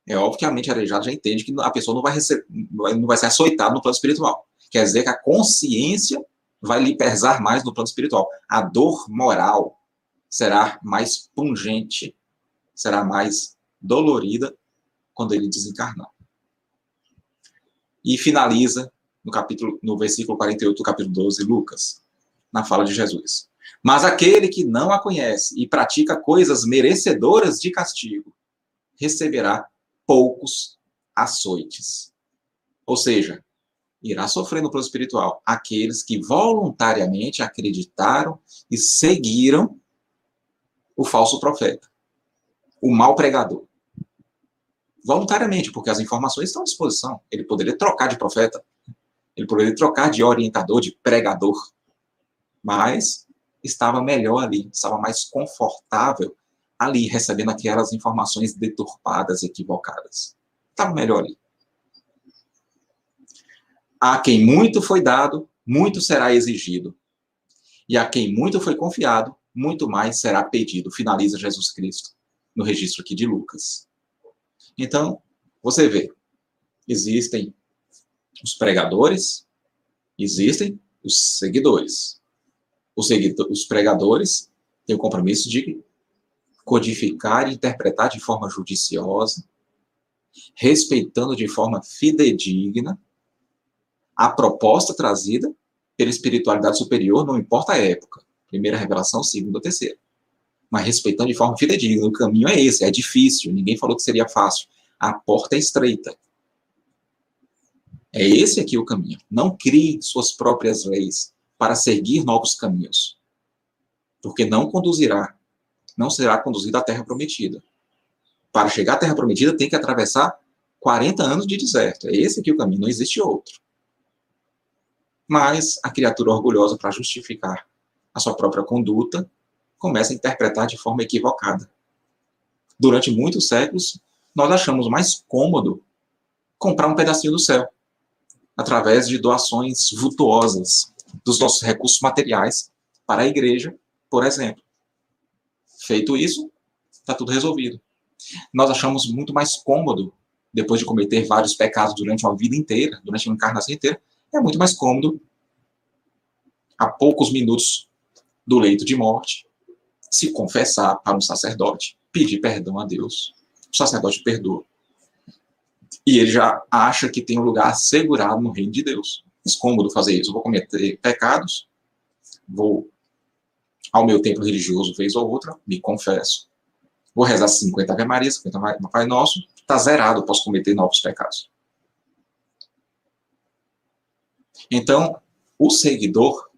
[SPEAKER 7] É óbvio que a mente arejada já entende que a pessoa não vai, receber, não vai ser açoitada no plano espiritual. Quer dizer que a consciência vai lhe pesar mais no plano espiritual. A dor moral será mais pungente, será mais dolorida quando ele desencarnar. E finaliza no capítulo no versículo 48 do capítulo 12 Lucas, na fala de Jesus. Mas aquele que não a conhece e pratica coisas merecedoras de castigo, receberá poucos açoites. Ou seja, irá sofrer no plano espiritual aqueles que voluntariamente acreditaram e seguiram o falso profeta, o mau pregador. Voluntariamente, porque as informações estão à disposição. Ele poderia trocar de profeta, ele poderia trocar de orientador, de pregador, mas estava melhor ali, estava mais confortável ali recebendo aquelas informações deturpadas, equivocadas. Estava melhor ali. A quem muito foi dado, muito será exigido. E a quem muito foi confiado, muito mais será pedido. Finaliza Jesus Cristo no registro aqui de Lucas. Então, você vê, existem os pregadores, existem os seguidores. Os, seguidores, os pregadores têm o compromisso de codificar e interpretar de forma judiciosa, respeitando de forma fidedigna a proposta trazida pela espiritualidade superior, não importa a época, primeira revelação, segunda, terceira, mas respeitando de forma fidedigna. O caminho é esse, é difícil, ninguém falou que seria fácil. A porta é estreita. É esse aqui o caminho. Não crie suas próprias leis para seguir novos caminhos. Porque não conduzirá, não será conduzido à terra prometida. Para chegar à terra prometida tem que atravessar 40 anos de deserto. É esse aqui o caminho, não existe outro. Mas a criatura orgulhosa, para justificar a sua própria conduta, começa a interpretar de forma equivocada. Durante muitos séculos, nós achamos mais cômodo comprar um pedacinho do céu, através de doações vultuosas dos nossos recursos materiais para a igreja, por exemplo. Feito isso, está tudo resolvido. Nós achamos muito mais cômodo, depois de cometer vários pecados durante uma vida inteira, durante uma encarnação inteira, é muito mais cômodo, a poucos minutos do leito de morte, se confessar para um sacerdote, pedir perdão a Deus. O sacerdote perdoa. E ele já acha que tem um lugar assegurado no reino de Deus. É cômodo fazer isso. Eu vou cometer pecados, vou ao meu templo religioso, vez ou outra, me confesso. Vou rezar 50 Ave Maria, 50 Pai Nosso, está zerado, posso cometer novos pecados. Então, o seguidor,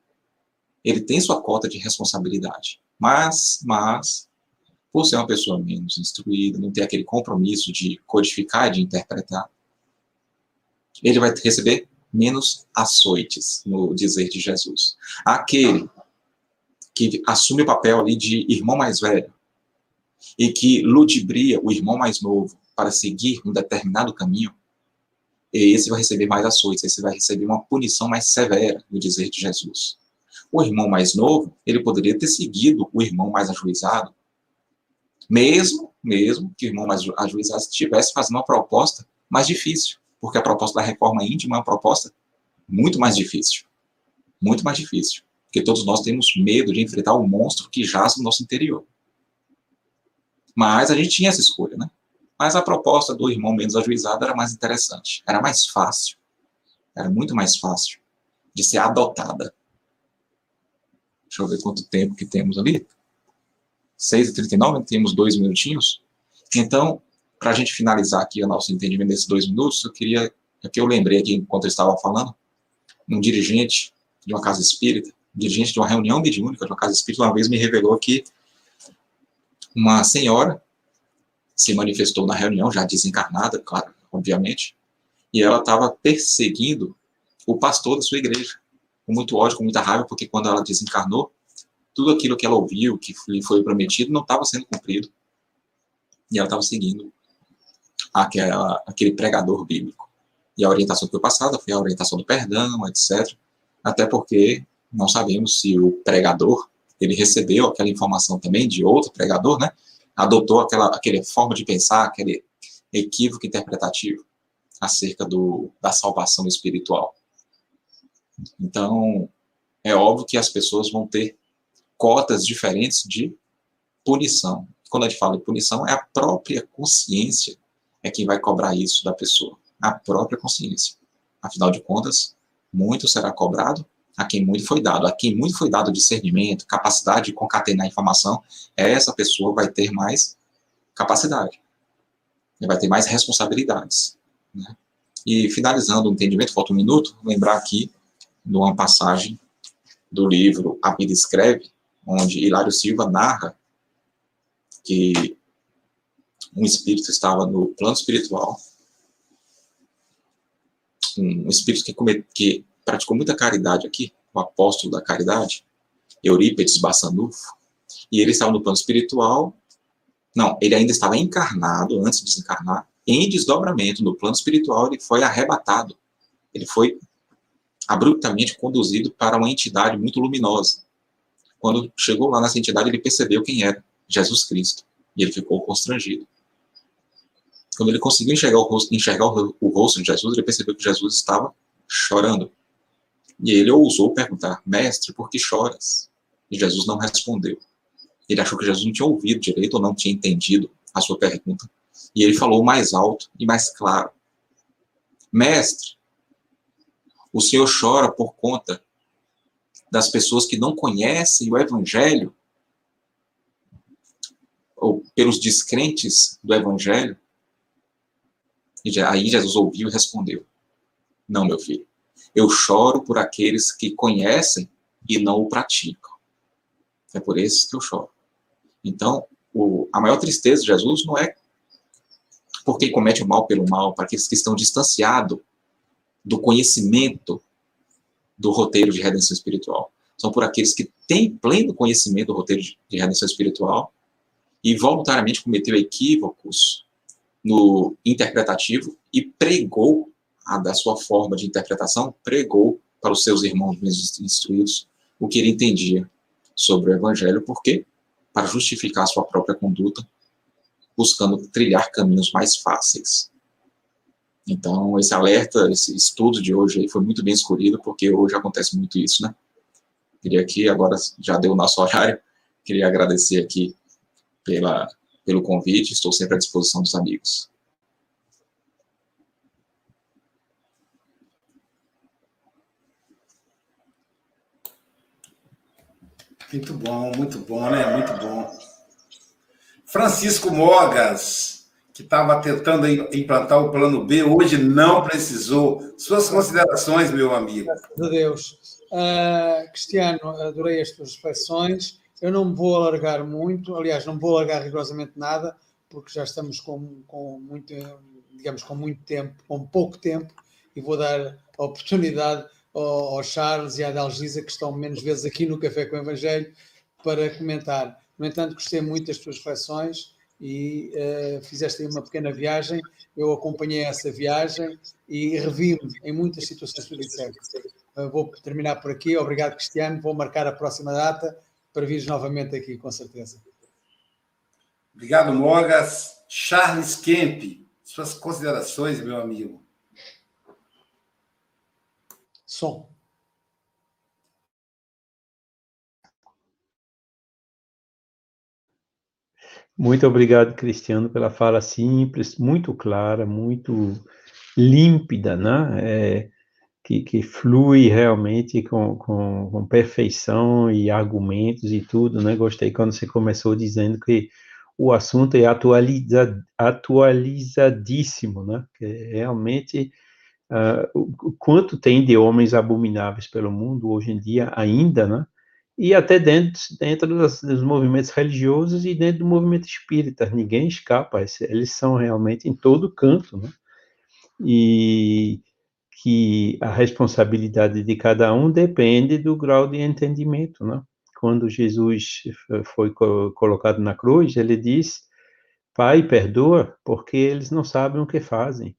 [SPEAKER 7] ele tem sua cota de responsabilidade. Mas, mas, por ser uma pessoa menos instruída, não ter aquele compromisso de codificar de interpretar, ele vai receber menos açoites, no dizer de Jesus. Aquele que assume o papel ali de irmão mais velho e que ludibria o irmão mais novo para seguir um determinado caminho, esse vai receber mais açoites, esse vai receber uma punição mais severa, no dizer de Jesus. O irmão mais novo, ele poderia ter seguido o irmão mais ajuizado, mesmo, mesmo que o irmão mais ajuizado estivesse fazendo uma proposta mais difícil, porque a proposta da reforma íntima é uma proposta muito mais difícil. Muito mais difícil. Porque todos nós temos medo de enfrentar o monstro que jaz no nosso interior. Mas a gente tinha essa escolha, né? Mas a proposta do irmão menos ajuizado era mais interessante, era mais fácil, era muito mais fácil de ser adotada. Deixa eu ver quanto tempo que temos ali. 6h39, temos dois minutinhos. Então, para a gente finalizar aqui o nosso entendimento desses dois minutos, eu queria, é que eu lembrei aqui enquanto eu estava falando, um dirigente de uma casa espírita, um dirigente de uma reunião mediúnica de uma casa espírita, uma vez me revelou que uma senhora se manifestou na reunião, já desencarnada, claro, obviamente, e ela estava perseguindo o pastor da sua igreja, com muito ódio, com muita raiva, porque quando ela desencarnou, tudo aquilo que ela ouviu, que lhe foi prometido, não estava sendo cumprido. E ela estava seguindo aquela, aquele pregador bíblico. E a orientação que foi passada foi a orientação do perdão, etc. Até porque não sabemos se o pregador ele recebeu aquela informação também de outro pregador, né? Adotou aquela, aquela forma de pensar, aquele equívoco interpretativo acerca do, da salvação espiritual. Então, é óbvio que as pessoas vão ter cotas diferentes de punição. Quando a gente fala de punição, é a própria consciência é quem vai cobrar isso da pessoa. A própria consciência. Afinal de contas, muito será cobrado a quem muito foi dado. A quem muito foi dado discernimento, capacidade de concatenar informação, essa pessoa vai ter mais capacidade. Vai ter mais responsabilidades. Né? E finalizando o entendimento, falta um minuto, lembrar aqui de uma passagem do livro A Vida Escreve, onde Hilário Silva narra que um espírito estava no plano espiritual, um espírito que, que praticou muita caridade aqui, o apóstolo da caridade, Eurípedes Bassanufo, e ele estava no plano espiritual, não, ele ainda estava encarnado, antes de desencarnar, em desdobramento no plano espiritual, ele foi arrebatado, ele foi abruptamente conduzido para uma entidade muito luminosa, quando chegou lá nessa entidade, ele percebeu quem era, Jesus Cristo. E ele ficou constrangido. Quando ele conseguiu enxergar o rosto, enxergar o, rosto de Jesus, ele percebeu que Jesus estava chorando. E ele ousou perguntar, mestre, por que choras? E Jesus não respondeu. Ele achou que Jesus não tinha ouvido direito ou não tinha entendido a sua pergunta. E ele falou mais alto e mais claro: Mestre, o senhor chora por conta das pessoas que não conhecem o Evangelho, ou pelos descrentes do Evangelho? E aí Jesus ouviu e respondeu: Não, meu filho. Eu choro por aqueles que conhecem e não o praticam. É por esses que eu choro. Então, o, a maior tristeza de Jesus não é por quem comete o mal pelo mal, para aqueles que estão distanciados do conhecimento do roteiro de redenção espiritual. São por aqueles que têm pleno conhecimento do roteiro de redenção espiritual e voluntariamente cometeu equívocos no interpretativo e pregou a da sua forma de interpretação, pregou para os seus irmãos menos instruídos o que ele entendia sobre o evangelho, porque para justificar a sua própria conduta, buscando trilhar caminhos mais fáceis. Então, esse alerta, esse estudo de hoje foi muito bem escolhido, porque hoje acontece muito isso, né? Queria aqui, agora já deu o nosso *laughs* horário, queria agradecer aqui pela, pelo convite, estou sempre à disposição dos amigos.
[SPEAKER 2] Muito bom, muito bom, né? Muito bom. Francisco Mogas, que estava tentando implantar o plano B, hoje não precisou. Suas considerações, meu amigo.
[SPEAKER 3] A Deus. Uh, Cristiano, adorei as tuas reflexões. Eu não vou alargar muito, aliás, não vou alargar rigorosamente nada, porque já estamos com, com muito, digamos, com muito tempo, com pouco tempo, e vou dar a oportunidade ao, Charles e à Dalgisa, que estão menos vezes aqui no Café com o Evangelho, para comentar. No entanto, gostei muito das tuas reflexões e uh, fizeste aí uma pequena viagem. Eu acompanhei essa viagem e revi-me em muitas situações que. Uh, vou terminar por aqui. Obrigado, Cristiano. Vou marcar a próxima data para vires novamente aqui, com certeza.
[SPEAKER 2] Obrigado, Mogas. Charles Kemp, suas considerações, meu amigo.
[SPEAKER 3] Som.
[SPEAKER 6] Muito obrigado, Cristiano, pela fala simples, muito clara, muito límpida, né? É, que, que, flui realmente com, com, com, perfeição e argumentos e tudo, né? Gostei quando você começou dizendo que o assunto é atualiza, atualizadíssimo, né? Que realmente uh, quanto tem de homens abomináveis pelo mundo hoje em dia ainda, né? E até dentro, dentro dos, dos movimentos religiosos e dentro do movimento espírita, ninguém escapa, eles são realmente em todo canto, né? E que a responsabilidade de cada um depende do grau de entendimento, né? Quando Jesus foi colocado na cruz, ele diz: Pai, perdoa, porque eles não sabem o que fazem.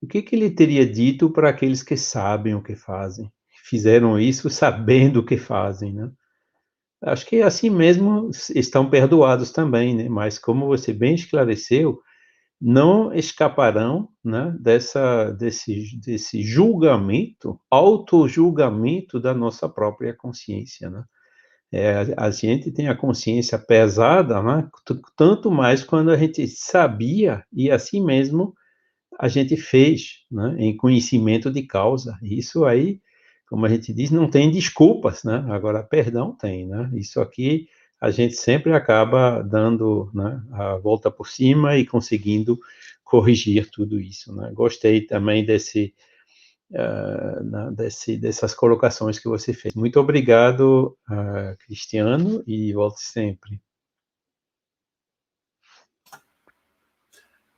[SPEAKER 6] O que, que ele teria dito para aqueles que sabem o que fazem? Fizeram isso *laughs* sabendo o que fazem, né? Acho que assim mesmo estão perdoados também, né? Mas como você bem esclareceu, não escaparão, né, dessa desse desse julgamento, auto-julgamento da nossa própria consciência, né? É, a gente tem a consciência pesada, né? Tanto mais quando a gente sabia e assim mesmo a gente fez, né, em conhecimento de causa. Isso aí, como a gente diz, não tem desculpas, né? Agora, perdão tem, né? Isso aqui a gente sempre acaba dando né, a volta por cima e conseguindo corrigir tudo isso, né? Gostei também desse, uh, desse, dessas colocações que você fez. Muito obrigado, uh, Cristiano, e volte sempre.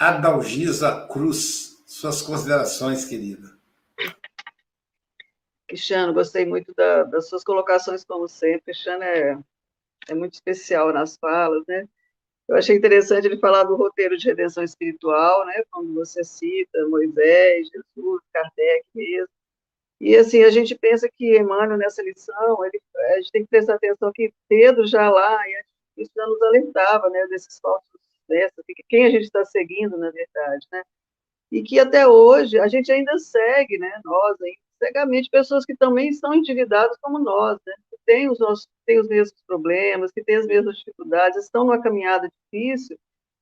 [SPEAKER 2] Adalgisa Cruz, suas considerações, querida.
[SPEAKER 4] Cristiano, gostei muito da, das suas colocações, como sempre. Cristiano é, é muito especial nas falas, né? Eu achei interessante ele falar do roteiro de redenção espiritual, né? Quando você cita Moisés, Jesus, Kardec mesmo. E assim, a gente pensa que Emmanuel, nessa lição, ele, a gente tem que prestar atenção que Pedro já lá, isso já nos alertava, né, desses falsos dessa, quem a gente está seguindo, na verdade, né? E que até hoje a gente ainda segue, né? Nós, cegamente, pessoas que também são endividadas como nós, né? Que têm os, nossos, têm os mesmos problemas, que têm as mesmas dificuldades, estão numa caminhada difícil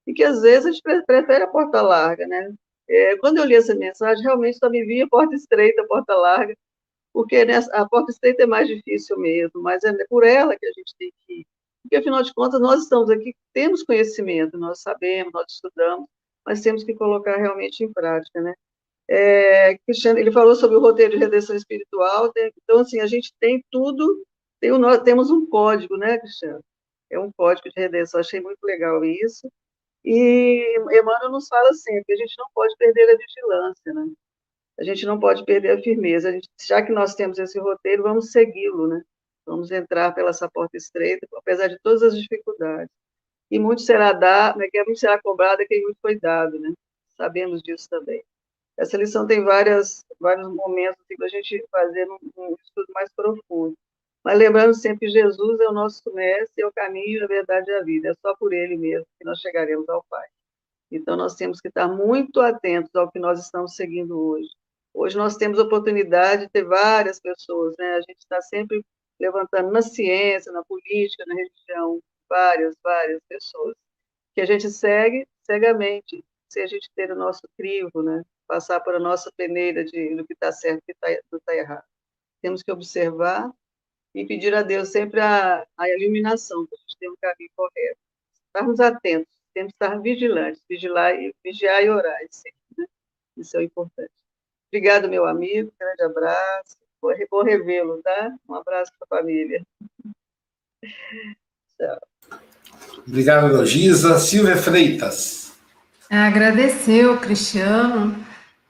[SPEAKER 4] e que às vezes a gente prefere a porta larga, né? É, quando eu li essa mensagem, realmente só me via porta estreita, porta larga, porque a porta estreita é mais difícil mesmo, mas é por ela que a gente tem que porque, afinal de contas, nós estamos aqui, temos conhecimento, nós sabemos, nós estudamos, mas temos que colocar realmente em prática, né? É, Cristiano, ele falou sobre o roteiro de redenção espiritual, tem, então, assim, a gente tem tudo, tem o, temos um código, né, Cristiano? É um código de redenção, achei muito legal isso. E Emmanuel nos fala assim, que a gente não pode perder a vigilância, né? A gente não pode perder a firmeza. A gente, já que nós temos esse roteiro, vamos segui-lo, né? Vamos entrar pela essa porta estreita, apesar de todas as dificuldades. E muito será dado, né, que muito será cobrado quem muito foi dado, né? Sabemos disso também. Essa lição tem várias, vários momentos assim, para a gente fazer um, um, estudo mais profundo. Mas lembrando sempre que Jesus é o nosso mestre, é o caminho, a verdade e a vida. É só por ele mesmo que nós chegaremos ao Pai. Então, nós temos que estar muito atentos ao que nós estamos seguindo hoje. Hoje nós temos a oportunidade de ter várias pessoas, né? A gente está sempre levantando na ciência, na política, na religião, várias, várias pessoas que a gente segue cegamente, se a gente ter o nosso crivo, né? Passar por a nossa peneira de do que está certo e tá, do que está errado. Temos que observar e pedir a Deus sempre a, a iluminação, para a gente ter um caminho correto. Estarmos atentos, temos que estar vigilantes, vigilar e, vigiar e orar sempre, né? Isso é o importante. Obrigado, meu amigo, grande abraço, vou revê-lo, tá? Um abraço para a família. *laughs*
[SPEAKER 2] Tchau. Obrigado, Logisa. Silvia Freitas.
[SPEAKER 5] Agradeceu, Cristiano,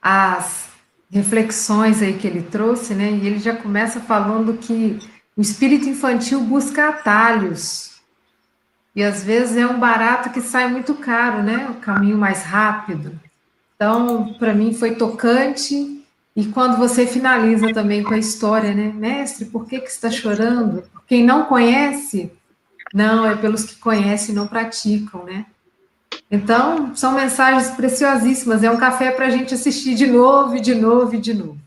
[SPEAKER 5] as reflexões aí que ele trouxe, né? E ele já começa falando que o espírito infantil busca atalhos. E às vezes é um barato que sai muito caro, né? O caminho mais rápido. Então, para mim foi tocante. E quando você finaliza também com a história, né? Mestre, por que, que está chorando? Quem não conhece, não, é pelos que conhecem e não praticam, né? Então, são mensagens preciosíssimas. É um café para a gente assistir de novo, e de novo, e de novo.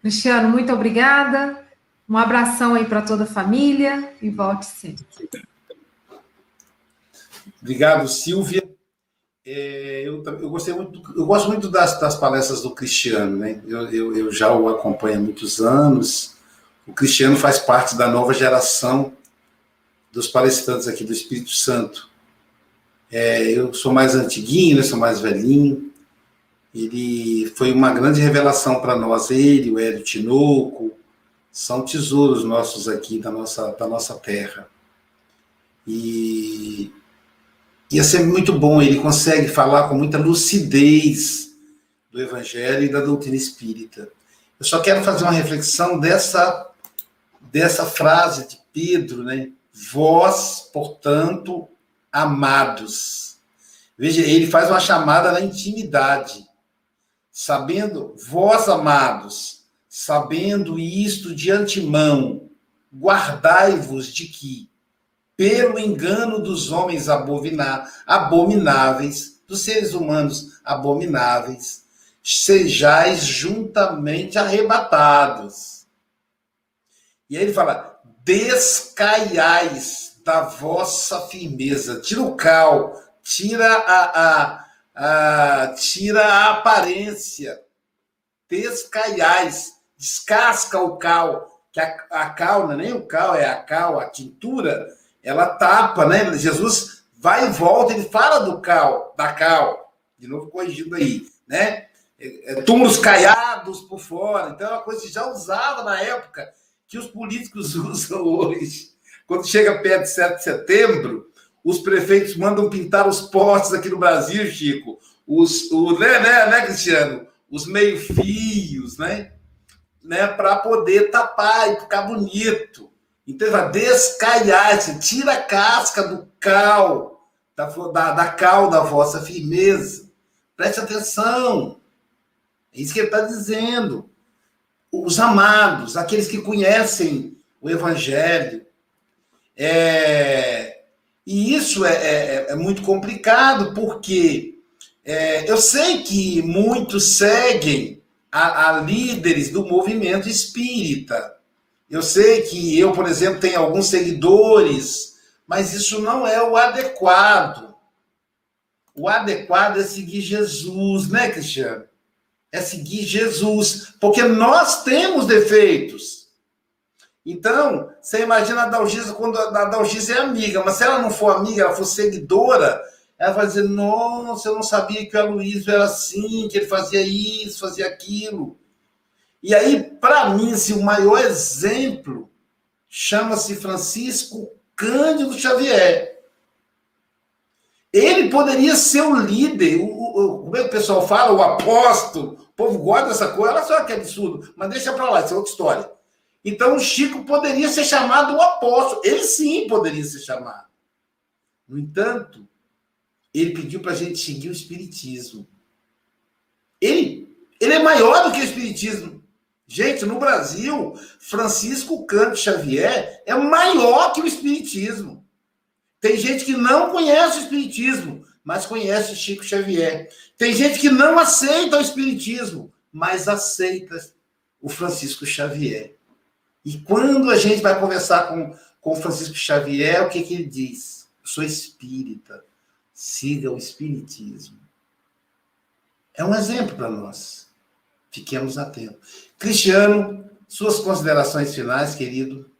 [SPEAKER 5] Cristiano, muito obrigada. Um abração aí para toda a família e volte sempre.
[SPEAKER 2] Obrigado, Silvia. É, eu, eu, gostei muito, eu gosto muito das, das palestras do Cristiano, né? Eu, eu, eu, já o acompanho há muitos anos. O Cristiano faz parte da nova geração dos palestrantes aqui do Espírito Santo. É, eu sou mais antiguinho, né? Sou mais velhinho. Ele foi uma grande revelação para nós, ele, o Hélio Tinoco, são tesouros nossos aqui da nossa, da nossa terra. E ia ser muito bom, ele consegue falar com muita lucidez do Evangelho e da doutrina espírita. Eu só quero fazer uma reflexão dessa, dessa frase de Pedro, né? Vós, portanto, amados. Veja, ele faz uma chamada na intimidade, sabendo, vós, amados, sabendo isto de antemão, guardai-vos de que, pelo engano dos homens abomináveis, dos seres humanos abomináveis, sejais juntamente arrebatados. E aí ele fala: descaiais da vossa firmeza, tira o cal, tira a, a, a tira a aparência, descaiais descasca o cal, que a, a cal, não é nem o cal, é a cal, a tintura, ela tapa, né? Jesus vai e volta, ele fala do cal, da cal, de novo corrigindo aí, né? É, é, túmulos caiados por fora, então é uma coisa que já usava na época, que os políticos *laughs* usam hoje. Quando chega perto de 7 de setembro, os prefeitos mandam pintar os postes aqui no Brasil, Chico. Os, o, né, né, né, Cristiano? Os meio-fios, né? né, para poder tapar e ficar bonito. Então, vai descaiar, você tira a casca do cal, da, da, da cal da vossa firmeza. Preste atenção. É isso que ele está dizendo. Os amados, aqueles que conhecem o Evangelho. É, e isso é, é, é muito complicado, porque é, eu sei que muitos seguem a, a líderes do movimento espírita. Eu sei que eu, por exemplo, tenho alguns seguidores, mas isso não é o adequado. O adequado é seguir Jesus, né, Cristiano? É seguir Jesus, porque nós temos defeitos. Então, você imagina a Dalgisa quando a Dalgisa é amiga, mas se ela não for amiga, ela for seguidora, ela vai dizer, nossa, eu não sabia que o Aloysio era assim, que ele fazia isso, fazia aquilo. E aí, para mim, assim, o maior exemplo chama-se Francisco Cândido Xavier. Ele poderia ser o líder, o, o, como é que o pessoal fala, o apóstolo. O povo gosta dessa coisa, olha só que absurdo, mas deixa para lá, isso é outra história. Então, o Chico poderia ser chamado o apóstolo, ele sim poderia ser chamado. No entanto, ele pediu para a gente seguir o Espiritismo. Ele, ele é maior do que o Espiritismo. Gente, no Brasil, Francisco Cândido Xavier é maior que o Espiritismo. Tem gente que não conhece o Espiritismo, mas conhece Chico Xavier. Tem gente que não aceita o Espiritismo, mas aceita o Francisco Xavier. E quando a gente vai conversar com, com o Francisco Xavier, o que, que ele diz? Eu sou espírita, siga o Espiritismo. É um exemplo para nós. Fiquemos atentos. Cristiano, suas considerações finais, querido.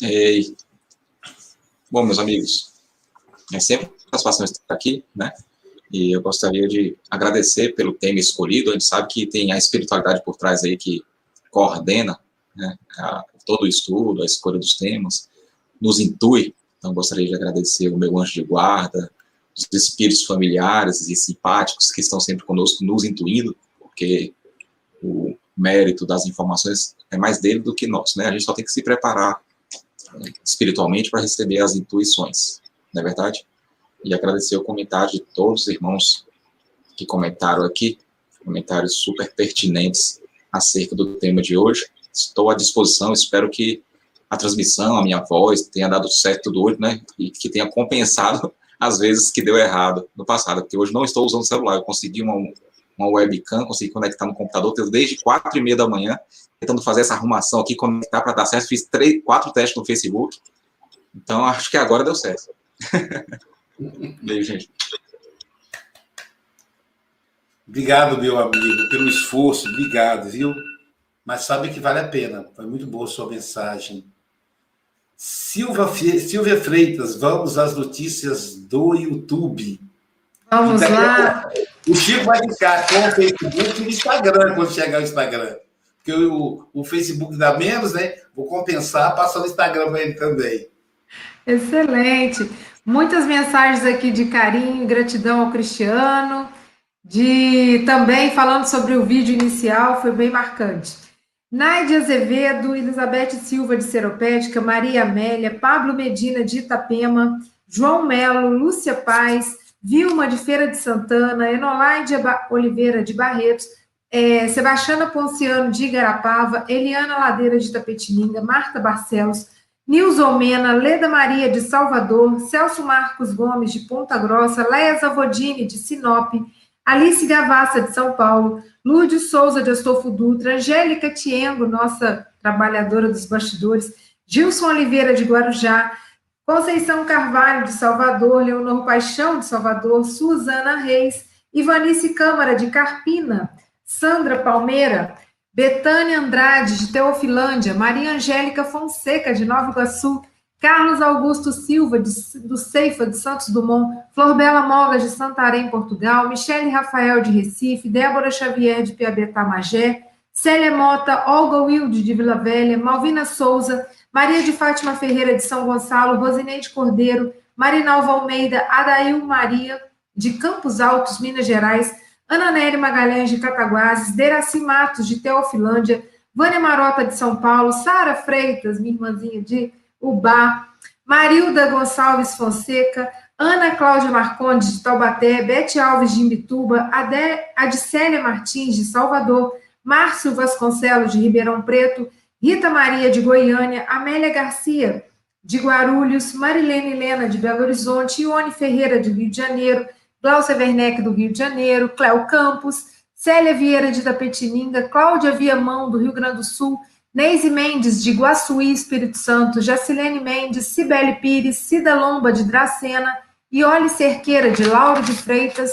[SPEAKER 7] Ei. Bom, meus amigos, é sempre uma satisfação estar aqui, né? E eu gostaria de agradecer pelo tema escolhido. A gente sabe que tem a espiritualidade por trás aí que coordena né, a, todo o estudo, a escolha dos temas, nos intui. Então, gostaria de agradecer o meu anjo de guarda, os espíritos familiares e simpáticos que estão sempre conosco, nos intuindo, porque o mérito das informações é mais dele do que nosso, né? A gente só tem que se preparar eh, espiritualmente para receber as intuições, não é verdade? E agradecer o comentário de todos os irmãos que comentaram aqui, comentários super pertinentes acerca do tema de hoje. Estou à disposição, espero que a transmissão, a minha voz tenha dado certo do olho, né? E que tenha compensado às vezes que deu errado no passado, porque hoje não estou usando celular, eu consegui uma, uma webcam, consegui conectar no computador desde quatro e meia da manhã, tentando fazer essa arrumação aqui, conectar para dar certo, fiz três, quatro testes no Facebook, então acho que agora deu certo. *laughs* Beijo, gente.
[SPEAKER 2] Obrigado, meu amigo, pelo esforço, obrigado, viu? Mas sabe que vale a pena, foi muito boa a sua mensagem. Silva, Silvia Freitas, vamos às notícias do YouTube.
[SPEAKER 5] Vamos lá.
[SPEAKER 2] O Chico vai ficar com o Facebook e o Instagram quando chegar o Instagram. Porque o, o Facebook dá menos, né? Vou compensar passando o Instagram para ele também.
[SPEAKER 5] Excelente. Muitas mensagens aqui de carinho e gratidão ao Cristiano. De também falando sobre o vídeo inicial, foi bem marcante. Naide Azevedo, Elizabeth Silva de Seropédica, Maria Amélia, Pablo Medina de Itapema, João Melo, Lúcia Paz, Vilma de Feira de Santana, Enolaide Oliveira de Barretos, é, Sebastiana Ponciano de Igarapava, Eliana Ladeira de Tapetininga, Marta Barcelos, Nilson Mena, Leda Maria de Salvador, Celso Marcos Gomes de Ponta Grossa, Leia Zavodini de Sinop, Alice Gavassa de São Paulo, Lourdes Souza de Astolfo Dutra, Angélica Tiengo, nossa trabalhadora dos bastidores, Gilson Oliveira de Guarujá, Conceição Carvalho de Salvador, Leonor Paixão de Salvador, Suzana Reis, Ivanice Câmara de Carpina, Sandra Palmeira, Betânia Andrade de Teofilândia, Maria Angélica Fonseca de Nova Iguaçu, Carlos Augusto Silva, de, do Ceifa, de Santos Dumont, Florbela Mogas, de Santarém, Portugal, Michele Rafael, de Recife, Débora Xavier, de Piabetá, Magé, Célia Mota, Olga Wilde, de Vila Velha, Malvina Souza, Maria de Fátima Ferreira, de São Gonçalo, Rosineide Cordeiro, Marinalva Almeida, Adail Maria, de Campos Altos, Minas Gerais, Ana Nery Magalhães, de Cataguases, Deraci Matos, de Teofilândia, Vânia Marota, de São Paulo, Sara Freitas, minha irmãzinha de Ubá, Marilda Gonçalves Fonseca, Ana Cláudia Marcondes, de Taubaté, Bete Alves, de Imbituba, Adicélia Martins, de Salvador, Márcio Vasconcelos, de Ribeirão Preto, Rita Maria, de Goiânia, Amélia Garcia, de Guarulhos, Marilene Helena, de Belo Horizonte, Ione Ferreira, de Rio de Janeiro, Glaucia Werneck, do Rio de Janeiro, Cléo Campos, Célia Vieira, de Tapetininga, Cláudia Viamão, do Rio Grande do Sul, Neise Mendes, de Guaçuí, Espírito Santo, Jacilene Mendes, Cibele Pires, Cida Lomba, de Dracena, Iole Cerqueira, de Lauro de Freitas,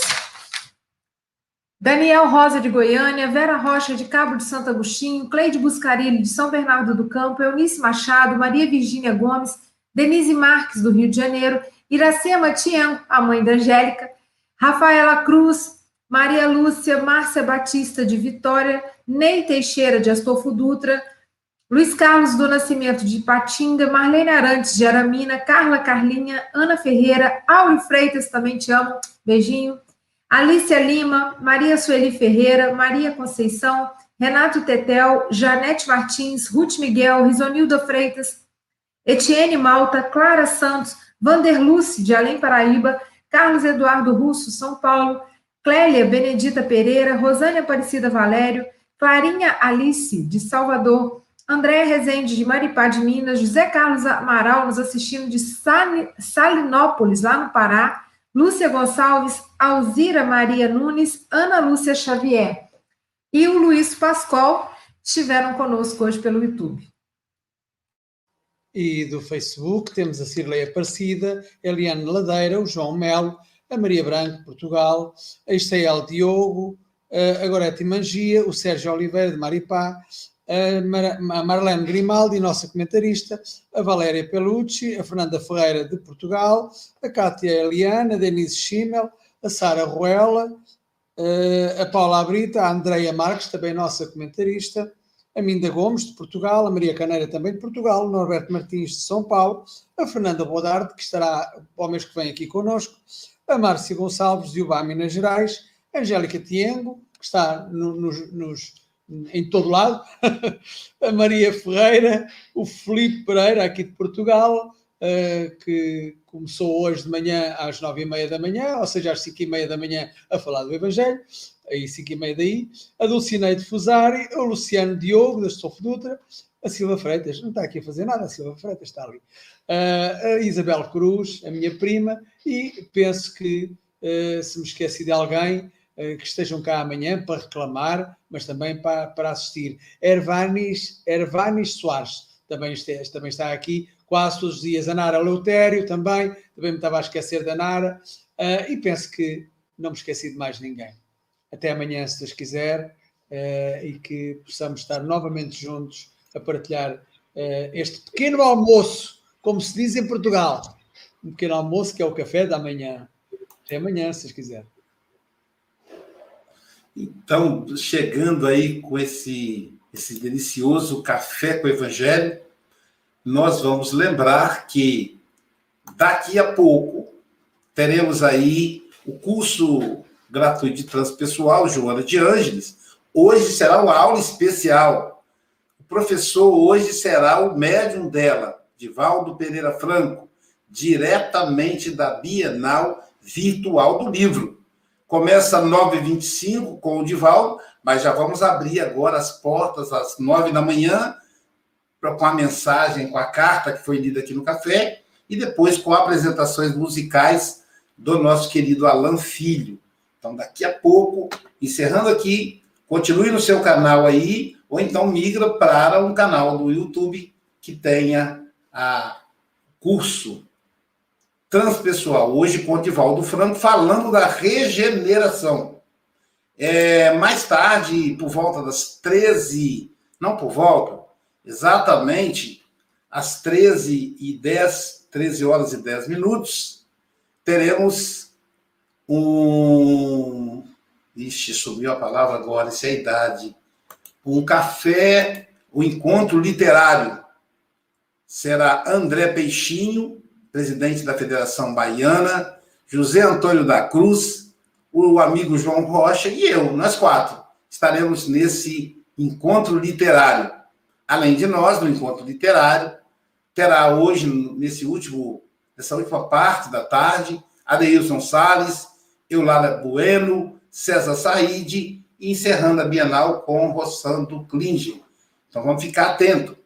[SPEAKER 5] Daniel Rosa, de Goiânia, Vera Rocha, de Cabo de Santo Agostinho, Cleide Buscarilho, de São Bernardo do Campo, Eunice Machado, Maria Virgínia Gomes, Denise Marques, do Rio de Janeiro, Iracema Tiengo, a mãe da Angélica, Rafaela Cruz, Maria Lúcia, Márcia Batista de Vitória, Ney Teixeira de Astolfo Dutra, Luiz Carlos do Nascimento de Patinga, Marlene Arantes de Aramina, Carla Carlinha, Ana Ferreira, Auri Freitas, também te amo, beijinho, Alicia Lima, Maria Sueli Ferreira, Maria Conceição, Renato Tetel, Janete Martins, Ruth Miguel, Risonilda Freitas, Etienne Malta, Clara Santos, Vanderluce, de Além Paraíba, Carlos Eduardo Russo, São Paulo, Clélia Benedita Pereira, Rosânia Aparecida Valério, Clarinha Alice, de Salvador, Andréa Rezende, de Maripá de Minas, José Carlos Amaral, nos assistindo de Salinópolis, lá no Pará, Lúcia Gonçalves, Alzira Maria Nunes, Ana Lúcia Xavier e o Luiz Pascoal estiveram conosco hoje pelo YouTube.
[SPEAKER 3] E do Facebook temos a Cirlei Aparecida, Eliane Ladeira, o João Melo, a Maria Branco, Portugal, a Estael Diogo, a Gorete Mangia, o Sérgio Oliveira de Maripá, a Marlene Grimaldi, nossa comentarista, a Valéria Pelucci, a Fernanda Ferreira de Portugal, a Cátia Eliana, a Denise Schimmel, a Sara Ruela, a Paula Brita, a Andreia Marques, também nossa comentarista, a Minda Gomes, de Portugal, a Maria Caneira, também de Portugal, o Norberto Martins, de São Paulo, a Fernanda Bodarde, que estará para o mês que vem aqui connosco, a Márcia Gonçalves, de Ubá, Minas Gerais, a Angélica Tiengo, que está no, nos, nos em todo lado, *laughs* a Maria Ferreira, o Felipe Pereira, aqui de Portugal, uh, que começou hoje de manhã às nove e meia da manhã, ou seja, às cinco e meia da manhã, a falar do Evangelho, aí cinco e meia daí, a Dulcineide Fusari, o Luciano Diogo, da Estofo Dutra, a Silva Freitas, não está aqui a fazer nada, a Silva Freitas está ali, uh, a Isabel Cruz, a minha prima, e penso que, uh, se me esqueci de alguém, eh, que estejam cá amanhã para reclamar, mas também para, para assistir. Ervanis, Ervanis Soares também está, também está aqui quase todos os dias. A Nara Leutério também, também me estava a esquecer da Nara, uh, e penso que não me esqueci de mais ninguém. Até amanhã, se Deus quiser, uh, e que possamos estar novamente juntos a partilhar uh, este pequeno almoço, como se diz em Portugal. Um pequeno almoço que é o café da manhã. Até amanhã, se Deus quiser.
[SPEAKER 2] Então, chegando aí com esse, esse delicioso café com o Evangelho, nós vamos lembrar que daqui a pouco teremos aí o curso gratuito de transpessoal Joana de Ângeles. Hoje será uma aula especial. O professor hoje será o médium dela, Divaldo Pereira Franco, diretamente da Bienal Virtual do Livro. Começa às 9h25 com o Dival, mas já vamos abrir agora as portas às 9 da manhã, com a mensagem, com a carta que foi lida aqui no café, e depois com apresentações musicais do nosso querido Alan Filho. Então, daqui a pouco, encerrando aqui, continue no seu canal aí, ou então migra para um canal do YouTube que tenha a curso transpessoal, hoje com o Divaldo Franco, falando da regeneração. É, mais tarde, por volta das 13, não por volta, exatamente às 13 e 10, 13 horas e 10 minutos, teremos um. Ixi, sumiu a palavra agora, isso é a idade. Um café, um encontro literário. Será André Peixinho presidente da Federação Baiana, José Antônio da Cruz, o amigo João Rocha e eu, nós quatro, estaremos nesse encontro literário. Além de nós, no encontro literário, terá hoje, nesse último, nessa última parte da tarde, Adeilson Salles, Eulália Bueno, César Said, e encerrando a Bienal com Rossando Klinger. Então vamos ficar atento.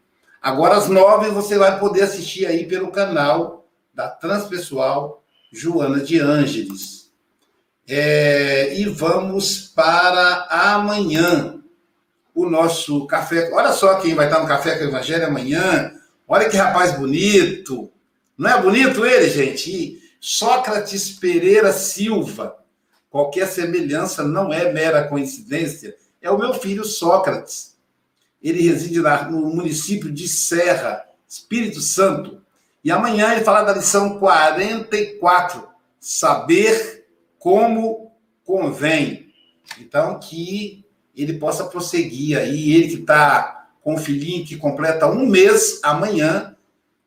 [SPEAKER 2] Agora às nove você vai poder assistir aí pelo canal da transpessoal Joana de Ângeles. É, e vamos para amanhã. O nosso café. Olha só quem vai estar no Café com o Evangelho amanhã. Olha que rapaz bonito. Não é bonito ele, gente? Sócrates Pereira Silva. Qualquer semelhança não é mera coincidência. É o meu filho Sócrates. Ele reside no município de Serra, Espírito Santo E amanhã ele fala da lição 44, saber como convém. Então, que ele possa prosseguir aí, ele que está com o filhinho que completa um mês amanhã,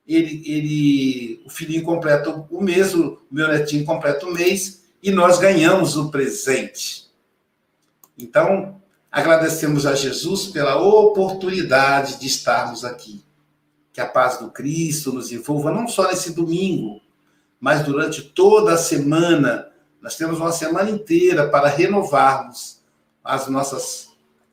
[SPEAKER 2] ele, ele, o filhinho completa o mês, o meu netinho completa o mês, e nós ganhamos o presente. Então, agradecemos a Jesus pela oportunidade de estarmos aqui. Que a paz do Cristo nos envolva não só nesse domingo, mas durante toda a semana. Nós temos uma semana inteira para renovarmos as nossas,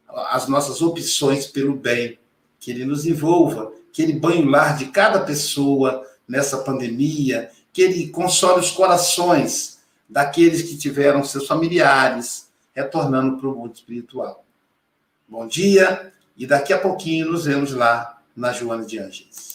[SPEAKER 2] as nossas opções pelo bem. Que Ele nos envolva, que Ele banhe o lar de cada pessoa nessa pandemia, que Ele console os corações daqueles que tiveram seus familiares retornando para o mundo espiritual. Bom dia e daqui a pouquinho nos vemos lá na Joana de Ângeles.